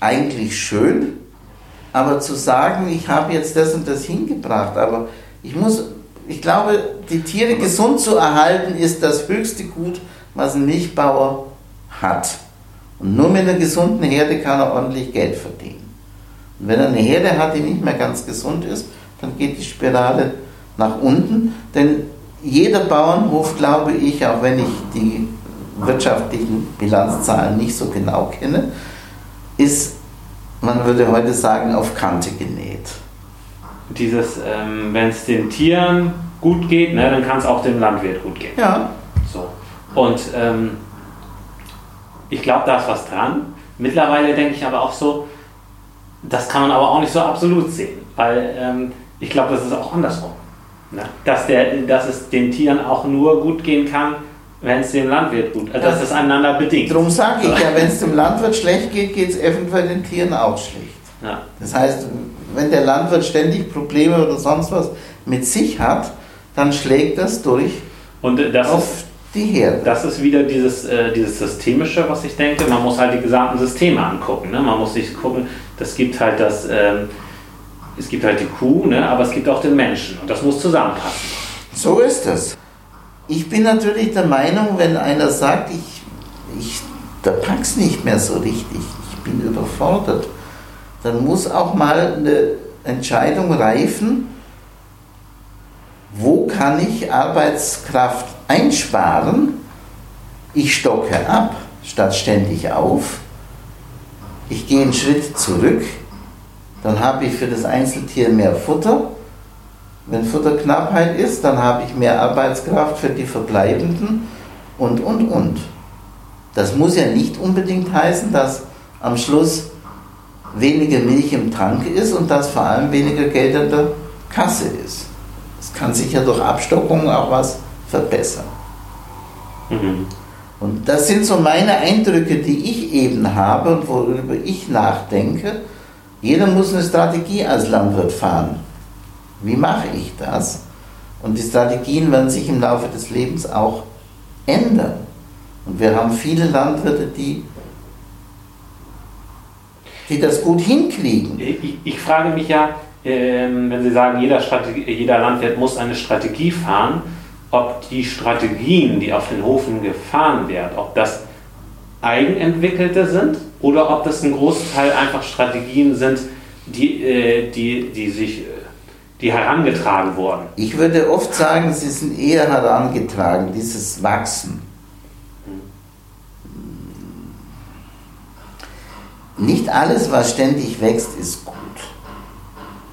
eigentlich schön, aber zu sagen, ich habe jetzt das und das hingebracht, aber ich muss, ich glaube, die Tiere gesund zu erhalten, ist das höchste Gut, was ein Milchbauer hat. Und nur mit einer gesunden Herde kann er ordentlich Geld verdienen. Und wenn er eine Herde hat, die nicht mehr ganz gesund ist, dann geht die Spirale nach unten. Denn jeder Bauernhof, glaube ich, auch wenn ich die wirtschaftlichen Bilanzzahlen nicht so genau kenne, ist, man würde heute sagen, auf Kante genäht. Dieses, ähm, wenn es den Tieren gut geht, ne, dann kann es auch dem Landwirt gut gehen. Ja, So. Und ähm, ich glaube, da ist was dran. Mittlerweile denke ich aber auch so, das kann man aber auch nicht so absolut sehen, weil ähm, ich glaube, das ist auch andersrum. Ne? Dass, der, dass es den Tieren auch nur gut gehen kann, wenn es dem Landwirt gut äh, dass es einander bedingt. darum sage ich ja, wenn es dem Landwirt schlecht geht, geht es eventuell den Tieren auch schlecht. Ja. Das heißt, wenn der Landwirt ständig Probleme oder sonst was mit sich hat, dann schlägt das durch Und äh, das ist, auf die Herde. das ist wieder dieses, äh, dieses Systemische, was ich denke. Man muss halt die gesamten Systeme angucken. Ne? Man muss sich gucken, das gibt halt das, ähm, es gibt halt die Kuh, ne? aber es gibt auch den Menschen. Und das muss zusammenpassen. So ist es. Ich bin natürlich der Meinung, wenn einer sagt, ich, ich da pack's nicht mehr so richtig, ich bin überfordert, dann muss auch mal eine Entscheidung reifen, wo kann ich Arbeitskraft einsparen? Ich stocke ab, statt ständig auf. Ich gehe einen Schritt zurück, dann habe ich für das Einzeltier mehr Futter Wenn Futterknappheit ist, dann habe ich mehr Arbeitskraft für die Verbleibenden und, und, und. Das muss ja nicht unbedingt heißen, dass am Schluss weniger Milch im Tank ist und dass vor allem weniger Geld in der Kasse ist. Es kann sich ja durch Abstockung auch was verbessern. Mhm. Und das sind so meine Eindrücke, die ich eben habe und worüber ich nachdenke. Jeder muss eine Strategie als Landwirt fahren. Wie mache ich das? Und die Strategien werden sich im Laufe des Lebens auch ändern. Und wir haben viele Landwirte, die, die das gut hinkriegen. Ich, ich frage mich ja, äh, wenn Sie sagen, jeder, jeder Landwirt muss eine Strategie fahren, ob die Strategien, die auf den Hofen gefahren werden, ob das eigenentwickelte sind oder ob das ein Großteil einfach Strategien sind, die, äh, die, die sich die herangetragen wurden. Ich würde oft sagen, sie sind eher herangetragen, dieses Wachsen. Nicht alles, was ständig wächst, ist gut.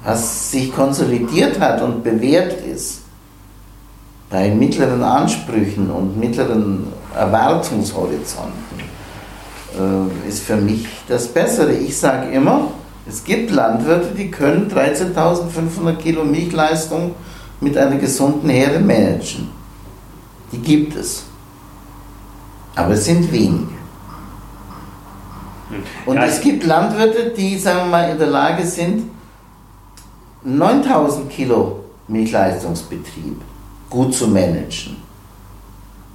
Was sich konsolidiert hat und bewährt ist, bei mittleren Ansprüchen und mittleren Erwartungshorizonten äh, ist für mich das Bessere. Ich sage immer, es gibt Landwirte, die können 13.500 Kilo Milchleistung mit einer gesunden Herde managen. Die gibt es. Aber es sind wenige. Hm. Und ja, es gibt Landwirte, die, sagen wir mal, in der Lage sind, 9000 Kilo Milchleistungsbetrieb gut zu managen.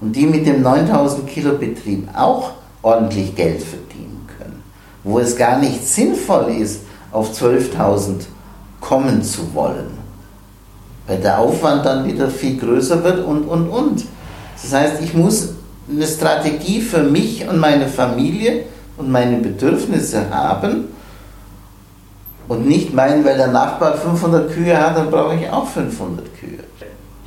Und die mit dem 9000 Kilo Betrieb auch ordentlich Geld verdienen können. Wo es gar nicht sinnvoll ist, auf 12.000 kommen zu wollen. Weil der Aufwand dann wieder viel größer wird und, und, und. Das heißt, ich muss eine Strategie für mich und meine Familie und meine Bedürfnisse haben und nicht meinen, weil der Nachbar 500 Kühe hat, dann brauche ich auch 500 Kühe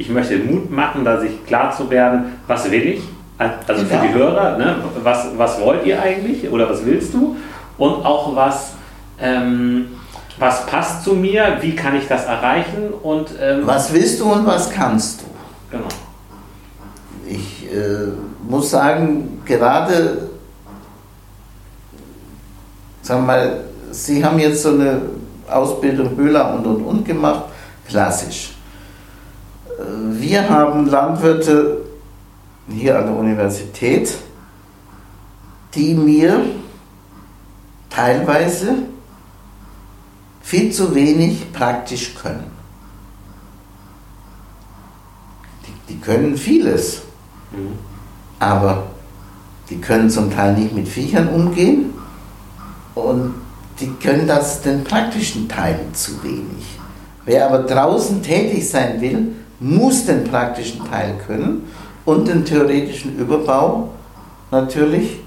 ich möchte Mut machen, da sich klar zu werden, was will ich? Also für die Hörer, ne? was, was wollt ihr eigentlich oder was willst du? Und auch was, ähm, was passt zu mir, wie kann ich das erreichen? Und, ähm, was willst du und was kannst du? Genau. Ich äh, muss sagen, gerade, sagen wir mal, Sie haben jetzt so eine Ausbildung Höhler und und und gemacht, klassisch. Wir haben Landwirte hier an der Universität, die mir teilweise viel zu wenig praktisch können. Die, die können vieles, mhm. aber die können zum Teil nicht mit Viechern umgehen und die können das den praktischen Teilen zu wenig. Wer aber draußen tätig sein will, muss den praktischen Teil können und den theoretischen Überbau natürlich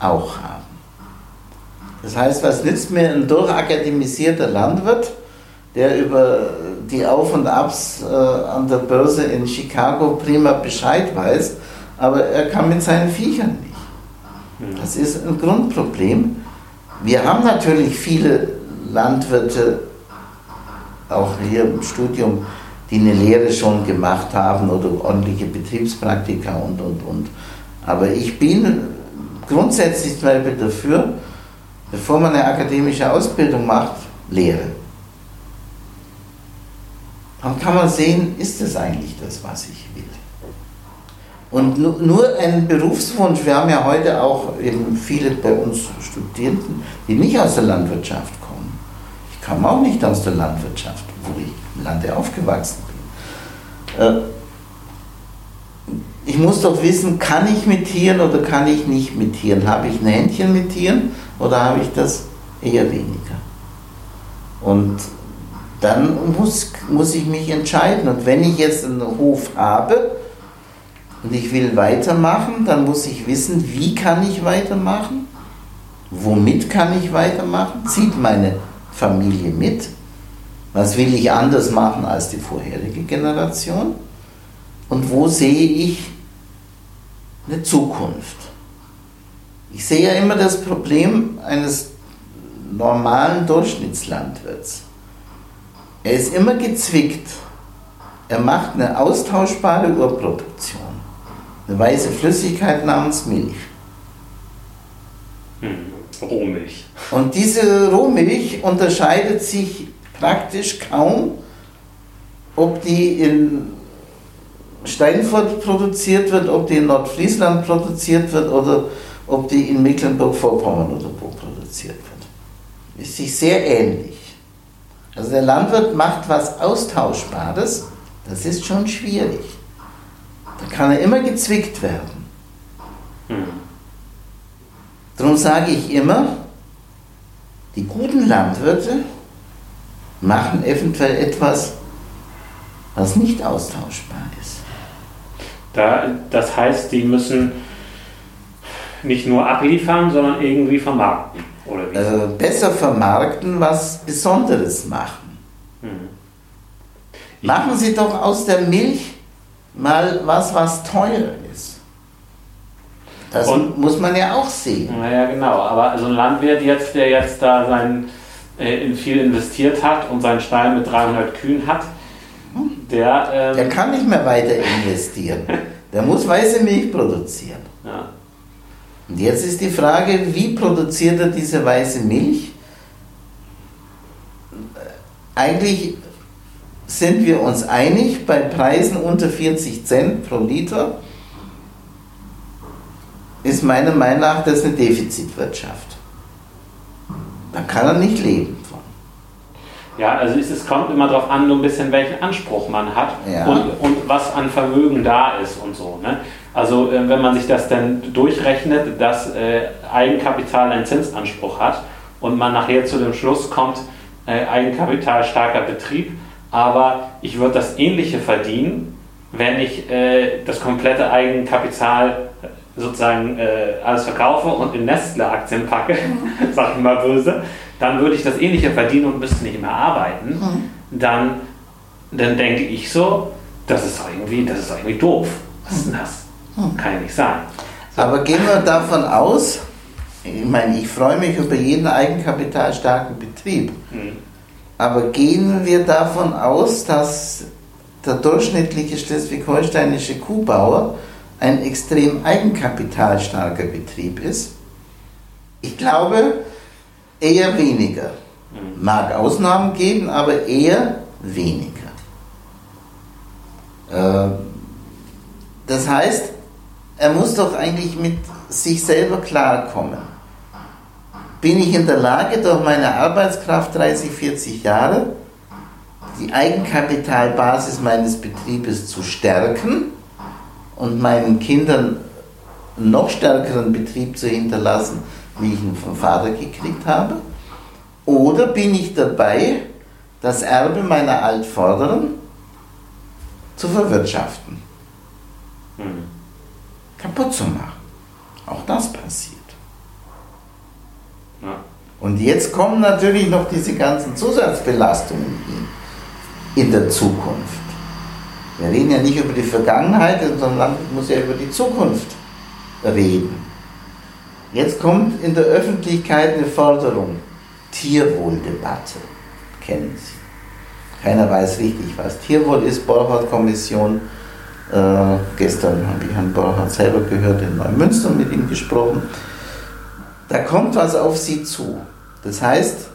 auch haben. Das heißt, was nützt mir ein durchakademisierter Landwirt, der über die Auf und Abs äh, an der Börse in Chicago prima Bescheid weiß, aber er kann mit seinen Viechern nicht. Mhm. Das ist ein Grundproblem. Wir haben natürlich viele Landwirte, auch hier im Studium, die eine Lehre schon gemacht haben oder ordentliche Betriebspraktika und, und, und. Aber ich bin grundsätzlich zum Beispiel dafür, bevor man eine akademische Ausbildung macht, Lehre. Dann kann man sehen, ist das eigentlich das, was ich will. Und nur ein Berufswunsch, wir haben ja heute auch eben viele bei uns Studierenden, die nicht aus der Landwirtschaft kommen. Ich komme auch nicht aus der Landwirtschaft, wo ich im Lande aufgewachsen bin. Äh, ich muss doch wissen, kann ich mit Tieren oder kann ich nicht mit Tieren? Habe ich ein Händchen mit Tieren oder habe ich das eher weniger? Und dann muss, muss ich mich entscheiden. Und wenn ich jetzt einen Hof habe und ich will weitermachen, dann muss ich wissen, wie kann ich weitermachen? Womit kann ich weitermachen? Zieht meine Familie mit? Was will ich anders machen als die vorherige Generation? Und wo sehe ich eine Zukunft? Ich sehe ja immer das Problem eines normalen Durchschnittslandwirts. Er ist immer gezwickt Er macht eine austauschbare Urproduktion. Eine weiße Flüssigkeit namens Milch. Hm. Rohmilch. Und diese Rohmilch unterscheidet sich praktisch kaum, ob die in Steinfurt produziert wird, ob die in Nordfriesland produziert wird oder ob die in Mecklenburg-Vorpommern oder wo produziert wird. Ist sich sehr ähnlich. Also der Landwirt macht was Austauschbares, das ist schon schwierig. Da kann er immer gezwickt werden. Hm. Darum sage ich immer, die guten Landwirte machen eventuell etwas, was nicht austauschbar ist. Da, das heißt, die müssen nicht nur abliefern, sondern irgendwie vermarkten. Oder wie? Äh, besser vermarkten, was Besonderes machen. Hm. Machen Sie doch aus der Milch mal was, was teuer ist. Das und, muss man ja auch sehen. Naja, genau. Aber so ein Landwirt jetzt, der jetzt da sein, in viel investiert hat und seinen Stall mit 300 Kühen hat, der... Ähm, der kann nicht mehr weiter investieren. der muss weiße Milch produzieren. Ja. Und jetzt ist die Frage, wie produziert er diese weiße Milch? Eigentlich sind wir uns einig, bei Preisen unter 40 Cent pro Liter ist meiner Meinung nach das eine Defizitwirtschaft. Da kann er nicht leben von. Ja, also es, es kommt immer darauf an, so ein bisschen welchen Anspruch man hat ja. und, und was an Vermögen da ist und so. Ne? Also äh, wenn man sich das dann durchrechnet, dass äh, Eigenkapital einen Zinsanspruch hat und man nachher zu dem Schluss kommt, äh, Eigenkapital starker Betrieb, aber ich würde das ähnliche verdienen, wenn ich äh, das komplette Eigenkapital sozusagen äh, alles verkaufe und in Nestle-Aktien packe, mhm. sag ich mal böse, dann würde ich das ähnliche verdienen und müsste nicht mehr arbeiten. Mhm. Dann, dann denke ich so, das ist doch irgendwie, das ist doch irgendwie doof. Was ist denn das? Mhm. Kann ja nicht sein. So. Aber gehen wir davon aus, ich meine, ich freue mich über jeden eigenkapitalstarken Betrieb. Mhm. Aber gehen wir davon aus, dass der durchschnittliche schleswig-holsteinische Kuhbauer ein extrem eigenkapitalstarker Betrieb ist? Ich glaube eher weniger. Mhm. Mag Ausnahmen geben, aber eher weniger. Äh, das heißt, er muss doch eigentlich mit sich selber klarkommen. Bin ich in der Lage, durch meine Arbeitskraft 30, 40 Jahre die Eigenkapitalbasis meines Betriebes zu stärken und meinen Kindern noch stärkeren Betrieb zu hinterlassen, wie ich ihn vom Vater gekriegt habe? Oder bin ich dabei, das Erbe meiner Altvorderen zu verwirtschaften? Mhm. Kaputt zu machen. Auch das passiert. Ja. Und jetzt kommen natürlich noch diese ganzen Zusatzbelastungen in der Zukunft. Wir reden ja nicht über die Vergangenheit, sondern muss ja über die Zukunft reden. Jetzt kommt in der Öffentlichkeit eine Forderung, Tierwohldebatte. Kennen Sie. Keiner weiß richtig, was Tierwohl ist. Borchardt-Kommission. Äh, gestern habe ich Herrn Borchardt selber gehört, in Neumünster mit ihm gesprochen. Da kommt was auf Sie zu. Das heißt,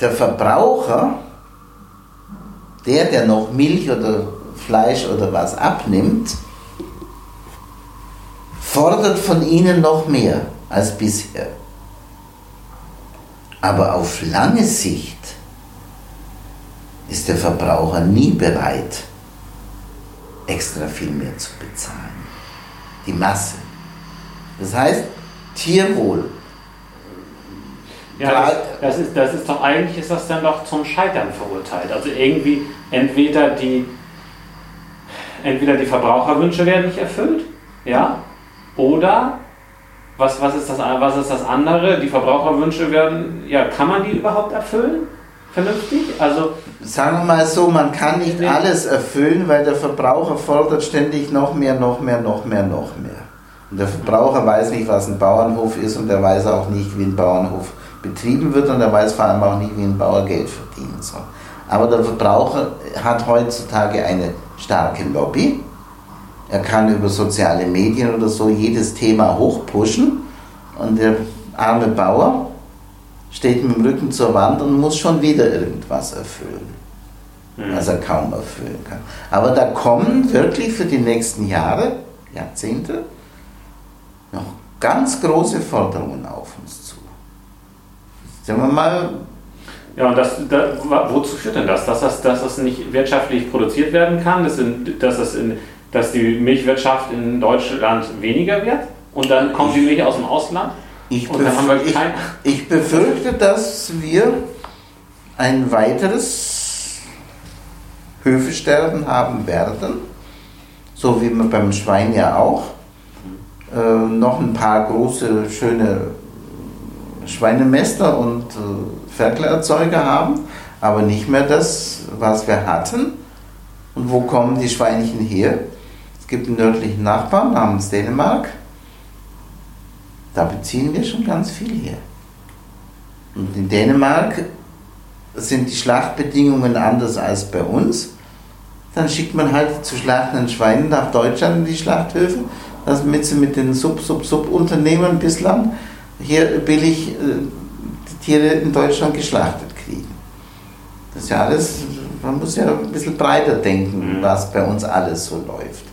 der Verbraucher der, der noch Milch oder Fleisch oder was abnimmt, fordert von ihnen noch mehr als bisher. Aber auf lange Sicht ist der Verbraucher nie bereit, extra viel mehr zu bezahlen. Die Masse. Das heißt, Tierwohl ja, das, das, ist, das ist doch eigentlich ist das dann doch zum Scheitern verurteilt. Also irgendwie entweder die, entweder die Verbraucherwünsche werden nicht erfüllt, ja, oder was, was, ist das, was ist das andere? Die Verbraucherwünsche werden, ja, kann man die überhaupt erfüllen? Vernünftig? Also, Sagen wir mal so, man kann nicht alles erfüllen, weil der Verbraucher fordert ständig noch mehr, noch mehr, noch mehr, noch mehr. Und der Verbraucher weiß nicht, was ein Bauernhof ist und der weiß auch nicht, wie ein Bauernhof betrieben wird und er weiß vor allem auch nicht, wie ein Bauer Geld verdienen soll. Aber der Verbraucher hat heutzutage eine starke Lobby. Er kann über soziale Medien oder so jedes Thema hochpushen und der arme Bauer steht mit dem Rücken zur Wand und muss schon wieder irgendwas erfüllen, mhm. was er kaum erfüllen kann. Aber da kommen wirklich für die nächsten Jahre, Jahrzehnte, noch ganz große Forderungen auf uns zu. Sagen wir mal. Ja, und das, da, wozu führt denn das? Dass, das? dass das nicht wirtschaftlich produziert werden kann, dass, in, dass, das in, dass die Milchwirtschaft in Deutschland weniger wird und dann kommt die Milch aus dem Ausland? Ich, ich, ich befürchte, dass wir ein weiteres Höfesterben haben werden, so wie wir beim Schwein ja auch. Äh, noch ein paar große, schöne Schweinemester und äh, Ferkelerzeuger haben, aber nicht mehr das, was wir hatten. Und wo kommen die Schweinchen her? Es gibt einen nördlichen Nachbarn namens Dänemark da beziehen wir schon ganz viel her. Und in Dänemark sind die Schlachtbedingungen anders als bei uns. Dann schickt man halt zu schlachtenden Schweinen nach Deutschland in die Schlachthöfe, damit sie mit den Sub-Sub-Sub-Unternehmen bislang hier billig äh, die Tiere in Deutschland geschlachtet kriegen. Das ist ja alles, man muss ja ein bisschen breiter denken, mhm. was bei uns alles so läuft.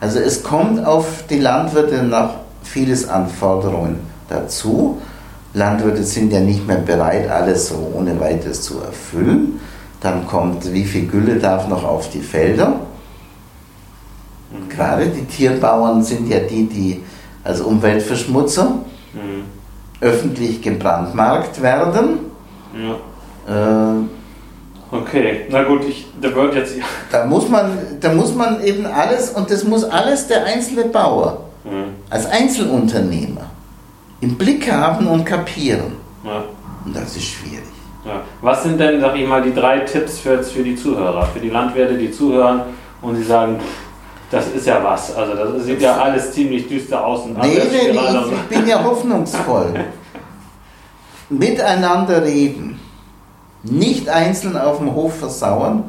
Also es kommt auf die Landwirte nach vieles an Forderungen dazu. Landwirte sind ja nicht mehr bereit, alles so ohne weiteres zu erfüllen. Dann kommt, wie viel Gülle darf noch auf die Felder. Mhm. Gerade die Tierbauern sind ja die, die als Umweltverschmutzer mhm. Öffentlich gebrandmarkt werden. Ja. Äh, Okay, na gut, ich, da wird jetzt. Da muss, man, da muss man eben alles, und das muss alles der einzelne Bauer mhm. als Einzelunternehmer im Blick haben und kapieren. Ja. Und das ist schwierig. Ja. Was sind denn, sag ich mal, die drei Tipps für, für die Zuhörer, für die Landwirte, die zuhören und sie sagen, das ist ja was. Also das sieht ja alles ziemlich düster aus. Und nee, nee, nee, ich bin ja hoffnungsvoll. Miteinander reden. Nicht einzeln auf dem Hof versauern,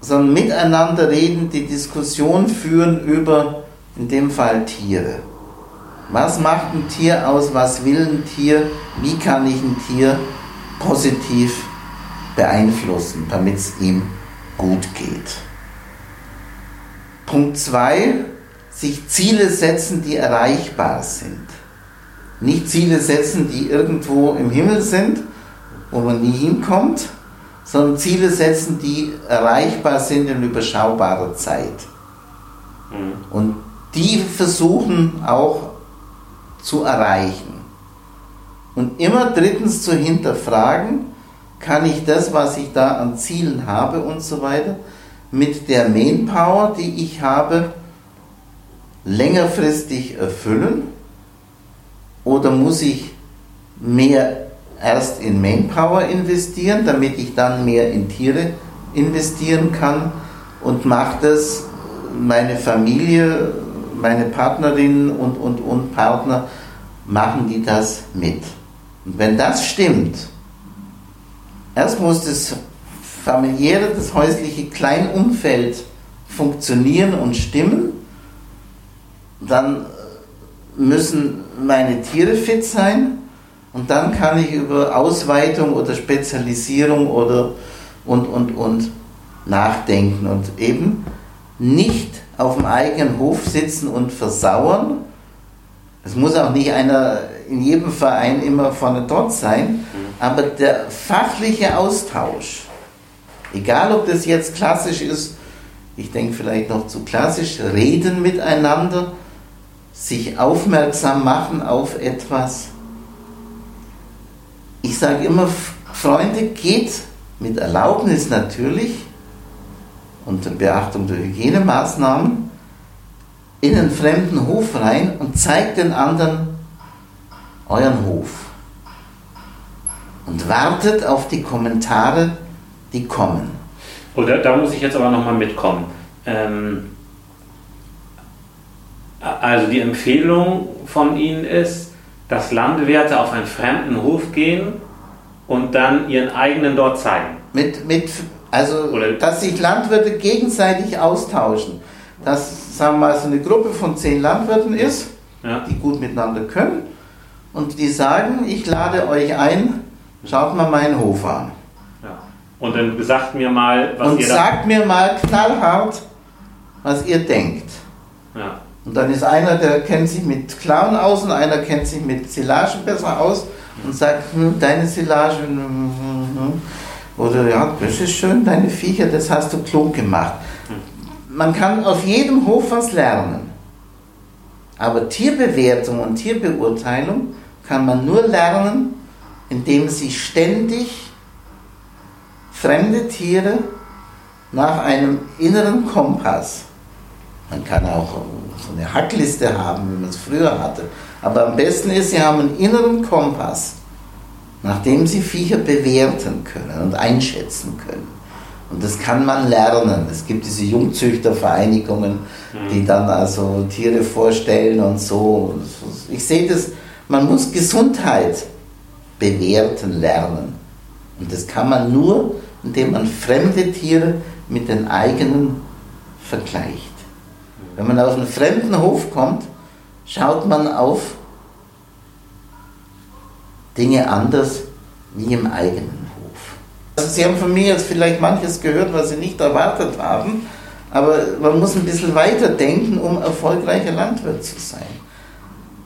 sondern miteinander reden, die Diskussion führen über in dem Fall Tiere. Was macht ein Tier aus? Was will ein Tier? Wie kann ich ein Tier positiv beeinflussen, damit es ihm gut geht? Punkt 2, sich Ziele setzen, die erreichbar sind. Nicht Ziele setzen, die irgendwo im Himmel sind, wo man nie hinkommt, sondern Ziele setzen, die erreichbar sind in überschaubarer Zeit. Mhm. Und die versuchen auch zu erreichen. Und immer drittens zu hinterfragen, kann ich das, was ich da an Zielen habe und so weiter, mit der Manpower, die ich habe, längerfristig erfüllen? Oder muss ich mehr erst in Manpower investieren, damit ich dann mehr in Tiere investieren kann und macht das meine Familie meine Partnerinnen und, und, und Partner, machen die das mit. Und wenn das stimmt, erst muss das familiäre, das häusliche Kleinumfeld funktionieren und stimmen, dann müssen meine Tiere fit sein und dann kann ich über Ausweitung oder Spezialisierung oder und, und, und nachdenken und eben nicht auf dem eigenen Hof sitzen und versauern. Es muss auch nicht einer in jedem Verein immer vorne dort sein, mhm. aber der fachliche Austausch, egal ob das jetzt klassisch ist, ich denke vielleicht noch zu klassisch, reden miteinander, sich aufmerksam machen auf etwas. Ich sage immer, Freunde, geht mit Erlaubnis natürlich unter Beachtung der Hygienemaßnahmen in einen fremden Hof rein und zeigt den anderen euren Hof. Und wartet auf die Kommentare, die kommen. Oder da muss ich jetzt aber nochmal mitkommen. Ähm, also die Empfehlung von Ihnen ist, dass Landwirte auf einen fremden Hof gehen und dann ihren eigenen dort zeigen. Mit, mit, also, Oder- dass sich Landwirte gegenseitig austauschen. Dass, sagen wir mal, so eine Gruppe von zehn Landwirten ist, Ja. die gut miteinander können und die sagen, ich lade euch ein, schaut mal meinen Hof an. Und dann sagt mir mal, was und ihr da. sagt mir mal knallhart, was ihr denkt. Ja. Und dann ist einer, der kennt sich mit Klauen aus und einer kennt sich mit Silagen besser aus und sagt, hm, deine Silage, hm, hm, hm. oder ja, das ist schön, deine Viecher, das hast du klug gemacht. Man kann auf jedem Hof was lernen. Aber Tierbewertung und Tierbeurteilung kann man nur lernen, indem sich ständig fremde Tiere nach einem inneren Kompass man kann auch so eine Hackliste haben, wie man es früher hatte. Aber am besten ist, Sie haben einen inneren Kompass, nach dem Sie Viecher bewerten können und einschätzen können. Und das kann man lernen. Es gibt diese Jungzüchtervereinigungen, die dann also Tiere vorstellen und so. Ich sehe das, man muss Gesundheit bewerten lernen. Und das kann man nur, indem man fremde Tiere mit den eigenen vergleicht. Wenn man auf einen fremden Hof kommt, schaut man auf Dinge anders wie im eigenen Hof. Also Sie haben von mir jetzt vielleicht manches gehört, was Sie nicht erwartet haben, aber man muss ein bisschen weiter denken, um erfolgreicher Landwirt zu sein.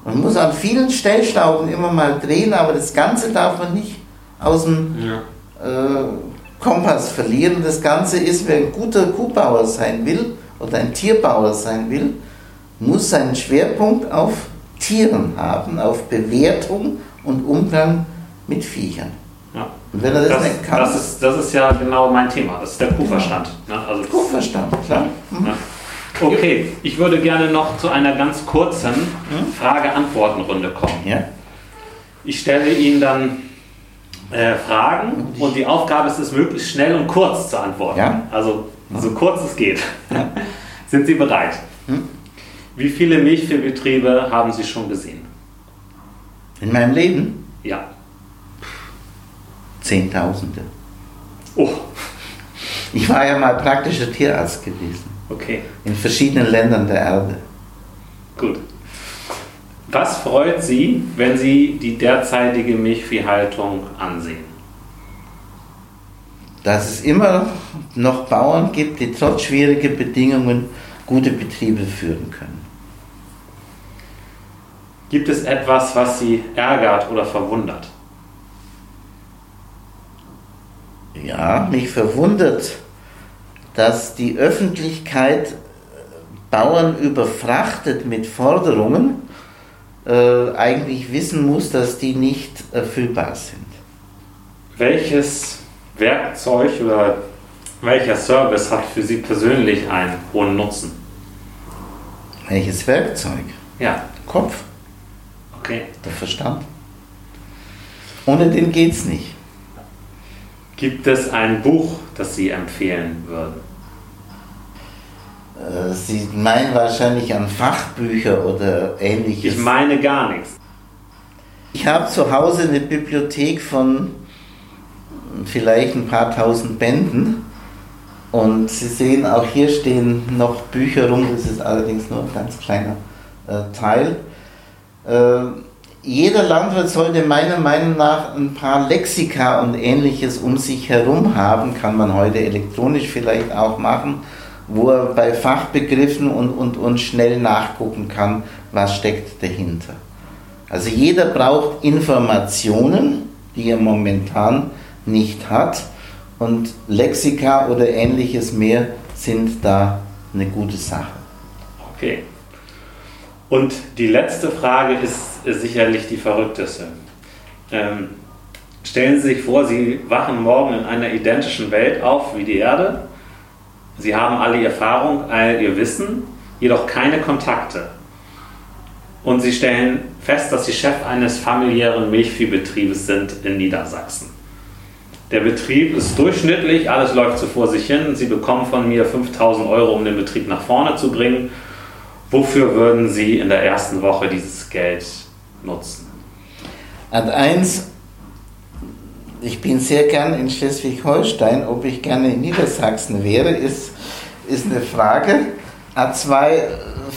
Man muss an vielen Stellschrauben immer mal drehen, aber das Ganze darf man nicht aus dem Ja. äh, Kompass verlieren. Das Ganze ist, wer ein guter Kuhbauer sein will oder ein Tierbauer sein will, muss seinen Schwerpunkt auf Tieren haben, auf Bewertung und Umgang mit Viechern. Ja. Und wenn er das, Das, nicht kann, das, ist, das ist ja genau mein Thema. Das ist der Kuhverstand. Ne? Also, Kuhverstand, klar. Mhm. ja. Okay, ich würde gerne noch zu einer ganz kurzen Frage-Antworten-Runde kommen. Ja? Ich stelle Ihnen dann äh, Fragen und die Aufgabe ist es, möglichst schnell und kurz zu antworten. Ja. Also so kurz es geht. Sind Sie bereit? Hm? Wie viele Milchviehbetriebe haben Sie schon gesehen? In meinem Leben Ja. Zehntausende. Oh, Ich war ja mal praktischer Tierarzt gewesen. okay, In verschiedenen Ländern der Erde. gut. Was freut Sie, wenn Sie die derzeitige Milchviehhaltung ansehen? dass es immer noch Bauern gibt, die trotz schwieriger Bedingungen gute Betriebe führen können. Gibt es etwas, was Sie ärgert oder verwundert? Ja, mich verwundert, dass die Öffentlichkeit Bauern überfrachtet mit Forderungen, äh, eigentlich wissen muss, dass die nicht erfüllbar sind. Welches Werkzeug oder welcher Service hat für Sie persönlich einen hohen Nutzen? Welches Werkzeug? Ja, Kopf, okay. der Verstand. Ohne den geht's nicht. Gibt es ein Buch, das Sie empfehlen würden? Äh, Sie meinen wahrscheinlich an Fachbücher oder ähnliches. Ich meine gar nichts. Ich habe zu Hause eine Bibliothek von vielleicht ein paar tausend Bänden. Und Sie sehen, auch hier stehen noch Bücher rum, das ist allerdings nur ein ganz kleiner äh, Teil. Äh, jeder Landwirt sollte meiner Meinung nach ein paar Lexika und ähnliches um sich herum haben, kann man heute elektronisch vielleicht auch machen, wo er bei Fachbegriffen und, und, und schnell nachgucken kann, was steckt dahinter. Also jeder braucht Informationen, die er momentan nicht hat. Und Lexika oder ähnliches mehr sind da eine gute Sache. Okay. Und die letzte Frage ist, ist sicherlich die verrückteste. Ähm, stellen Sie sich vor, Sie wachen morgen in einer identischen Welt auf wie die Erde. Sie haben alle Erfahrung, all Ihr Wissen, jedoch keine Kontakte. Und Sie stellen fest, dass Sie Chef eines familiären Milchviehbetriebes sind in Niedersachsen. Der Betrieb ist durchschnittlich, alles läuft so vor sich hin. Sie bekommen von mir 5000 Euro, um den Betrieb nach vorne zu bringen. Wofür würden Sie in der ersten Woche dieses Geld nutzen? Ad 1 ich bin sehr gern in Schleswig-Holstein. Ob ich gerne in Niedersachsen wäre, ist, ist eine Frage. A2,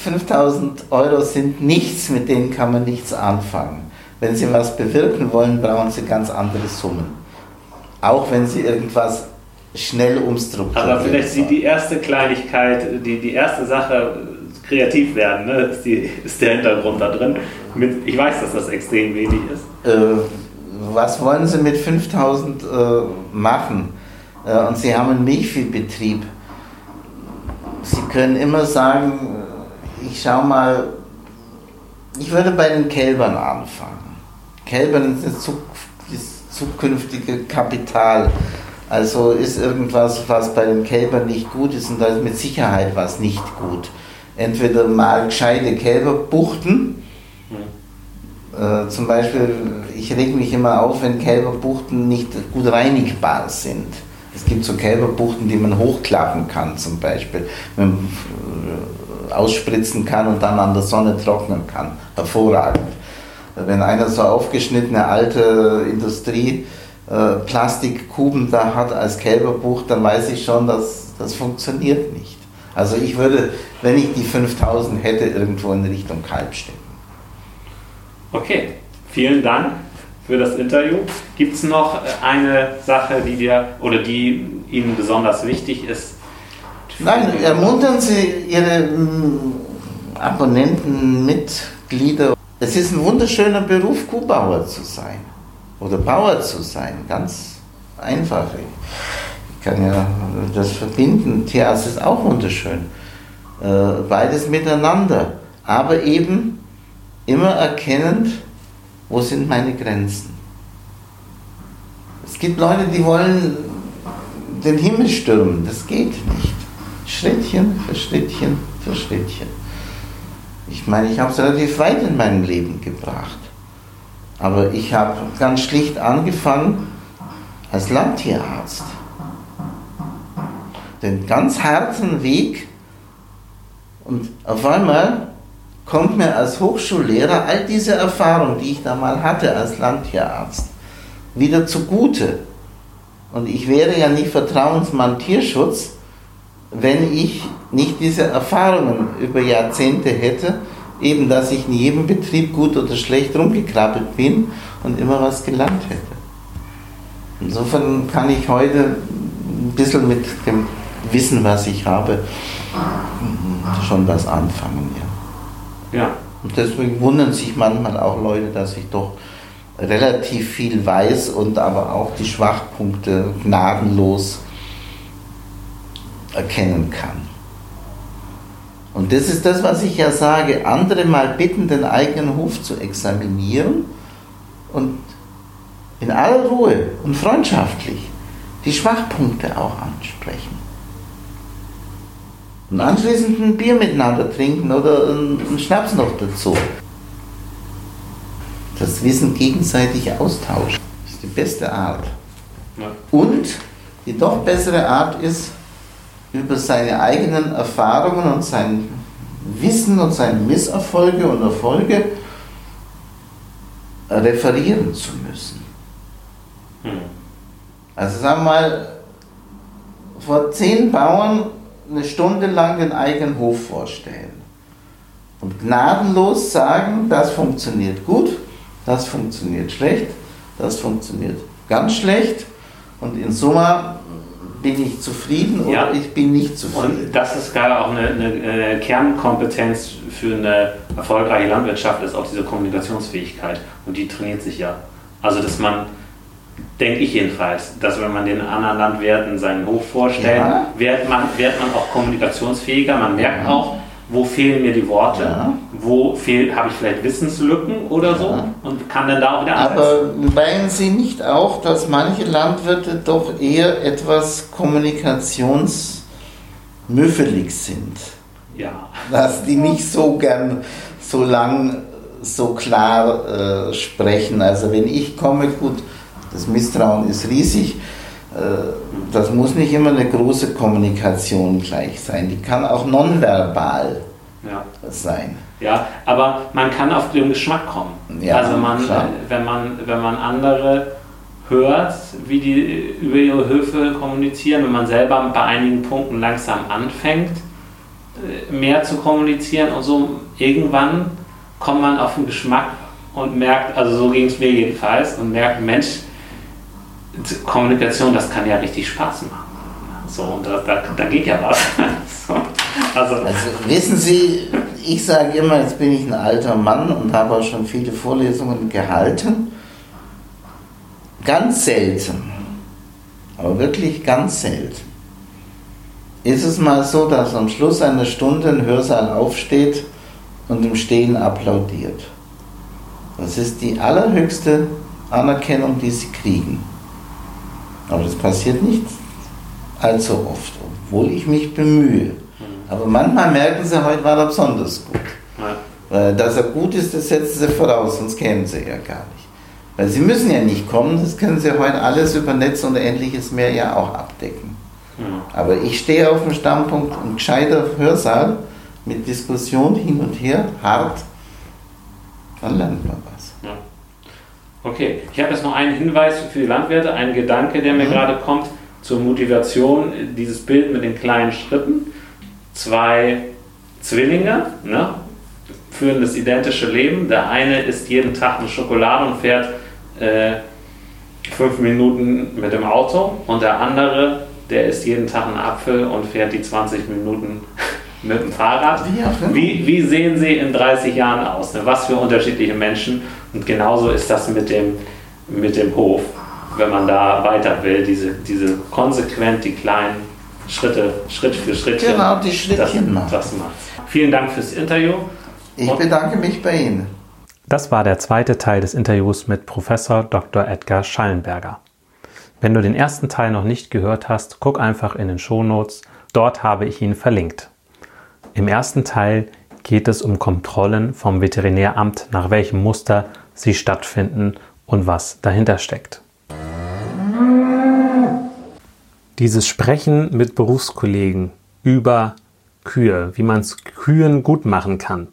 5000 Euro sind nichts, mit denen kann man nichts anfangen. Wenn Sie was bewirken wollen, brauchen Sie ganz andere Summen. Auch wenn Sie irgendwas schnell umstrukturieren. Aber vielleicht sieht die erste Kleinigkeit, die, die erste Sache kreativ werden, ne? ist, die, ist der Hintergrund da drin. Mit, ich weiß, dass das extrem wenig ist. Äh, was wollen Sie mit 5000 äh, machen? Äh, und Sie haben einen Milchviehbetrieb. Sie können immer sagen, ich schau mal, ich würde bei den Kälbern anfangen. Kälbern ist das zukünftige Kapital. Also ist irgendwas, was bei den Kälbern nicht gut ist und da ist mit Sicherheit was nicht gut. Entweder mal gescheite Kälber buchten, äh, zum Beispiel, ich reg mich immer auf, wenn Kälberbuchten nicht gut reinigbar sind. Es gibt so Kälberbuchten, die man hochklappen kann, zum Beispiel. Man äh, ausspritzen kann und dann an der Sonne trocknen kann. Hervorragend. Wenn einer so aufgeschnittene alte Industrie äh, da hat als Kälberbucht, dann weiß ich schon, dass das funktioniert nicht. Also ich würde, wenn ich die 5000 hätte, irgendwo in Richtung Kalb stecken. Okay, vielen Dank für das Interview. Gibt es noch äh, eine Sache, die dir oder die Ihnen besonders wichtig ist? Nein, ermuntern Sie Ihre mm, Abonnenten, Mitglieder. Es ist ein wunderschöner Beruf, Kuhbauer zu sein oder Bauer zu sein. Ganz einfach. Ich kann ja das verbinden. Tierarzt ist auch wunderschön. Äh, beides miteinander. Aber eben immer erkennend, wo sind meine Grenzen. Es gibt Leute, die wollen den Himmel stürmen. Das geht nicht. Schrittchen für Schrittchen für Schrittchen. Ich meine, ich habe es relativ weit in meinem Leben gebracht. Aber ich habe ganz schlicht angefangen als Landtierarzt. Den ganz harten Weg und auf einmal kommt mir als Hochschullehrer all diese Erfahrung, die ich da mal hatte als Landtierarzt, wieder zugute. Und ich wäre ja nicht Vertrauensmann Tierschutz, wenn ich nicht diese Erfahrungen über Jahrzehnte hätte, eben dass ich in jedem Betrieb gut oder schlecht rumgekrabbelt bin und immer was gelernt hätte. Insofern kann ich heute ein bisschen mit dem Wissen, was ich habe, schon was anfangen. Ja. Ja. Und deswegen wundern sich manchmal auch Leute, dass ich doch relativ viel weiß und aber auch die Schwachpunkte gnadenlos erkennen kann. Und das ist das, was ich ja sage, andere mal bitten, den eigenen Hof zu examinieren und in aller Ruhe und freundschaftlich die Schwachpunkte auch ansprechen und anschließend ein Bier miteinander trinken oder einen Schnaps noch dazu. Das Wissen gegenseitig austauschen ist die beste Art. Ja. Und die doch bessere Art ist, über seine eigenen Erfahrungen und sein Wissen und seine Misserfolge und Erfolge referieren zu müssen. Hm. Also sagen wir mal, vor zehn Bauern eine Stunde lang den eigenen Hof vorstellen und gnadenlos sagen, das funktioniert gut, das funktioniert schlecht, das funktioniert ganz schlecht und in Summe bin ich zufrieden oder ja. ich bin nicht zufrieden. Und das ist gerade auch eine, eine, Kernkompetenz für eine erfolgreiche Landwirtschaft, ist auch diese Kommunikationsfähigkeit und die trainiert sich ja. Also dass man denke ich jedenfalls, dass wenn man den anderen Landwirten seinen Hof vorstellt, ja. wird, man, wird man auch kommunikationsfähiger. Man merkt ja. auch, wo fehlen mir die Worte, ja. wo habe ich vielleicht Wissenslücken oder so und kann dann da auch wieder ansetzen. Aber meinen Sie nicht auch, dass manche Landwirte doch eher etwas kommunikationsmüffelig sind? Ja. Dass die nicht so gern so lang so klar äh, sprechen. Also wenn ich komme, gut, das Misstrauen ist riesig. Äh, das muss nicht immer eine große Kommunikation gleich sein. Die kann auch nonverbal ja. sein. Ja, aber man kann auf den Geschmack kommen. Ja, also man, wenn man, wenn man andere hört, wie die über ihre Höfe kommunizieren, wenn man selber bei einigen Punkten langsam anfängt, äh, mehr zu kommunizieren und so irgendwann kommt man auf den Geschmack und merkt, also so ging es mir jedenfalls, und merkt, Mensch, Kommunikation, das kann ja richtig Spaß machen. So, und da, da, da geht ja was. so, also, also wissen Sie, ich sage immer, jetzt bin ich ein alter Mann und habe auch schon viele Vorlesungen gehalten. Ganz selten, aber wirklich ganz selten, ist es mal so, dass am Schluss einer Stunde ein Hörsaal aufsteht und im Stehen applaudiert. Das ist die allerhöchste Anerkennung, die sie kriegen. Aber das passiert nicht allzu oft, obwohl ich mich bemühe. Aber manchmal merken sie, heute war er besonders gut. Dass er gut ist, das setzen sie voraus, sonst kämen sie ja gar nicht. Weil sie müssen ja nicht kommen, das können sie heute alles über Netz und ähnliches mehr ja auch abdecken. Aber ich stehe auf dem Standpunkt, ein gescheiter Hörsaal mit Diskussion hin und her, hart, dann lernt man was. Okay, ich habe jetzt noch einen Hinweis für die Landwirte, einen Gedanke, der mir mhm. gerade kommt zur Motivation, dieses Bild mit den kleinen Schritten. Zwei Zwillinge ne, führen das identische Leben. Der eine isst jeden Tag eine Schokolade und fährt äh, fünf Minuten mit dem Auto und der andere, der isst jeden Tag einen Apfel und fährt die 20 Minuten mit dem Fahrrad. Wie, wie sehen sie in 30 Jahren aus? Ne? Was für unterschiedliche Menschen. Und genauso ist das mit dem, mit dem Hof, wenn man da weiter will, diese, diese konsequent die kleinen Schritte, Schritt für Schritt. Genau, die Schrittchen das, das macht. Vielen Dank fürs Interview. Ich bedanke mich bei Ihnen. Das war der zweite Teil des Interviews mit Professor Dr. Edgar Schallenberger. Wenn du den ersten Teil noch nicht gehört hast, guck einfach in den Shownotes. Dort habe ich ihn verlinkt. Im ersten Teil geht es um Kontrollen vom Veterinäramt, nach welchem Muster sie stattfinden und was dahinter steckt. Dieses Sprechen mit Berufskollegen über Kühe, wie man es Kühen gut machen kann,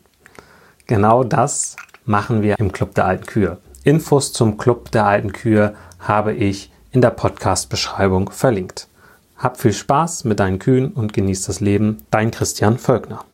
genau das machen wir im Club der alten Kühe. Infos zum Club der alten Kühe habe ich in der Podcast-Beschreibung verlinkt. Hab viel Spaß mit deinen Kühen und genieß das Leben. Dein Christian Völkner.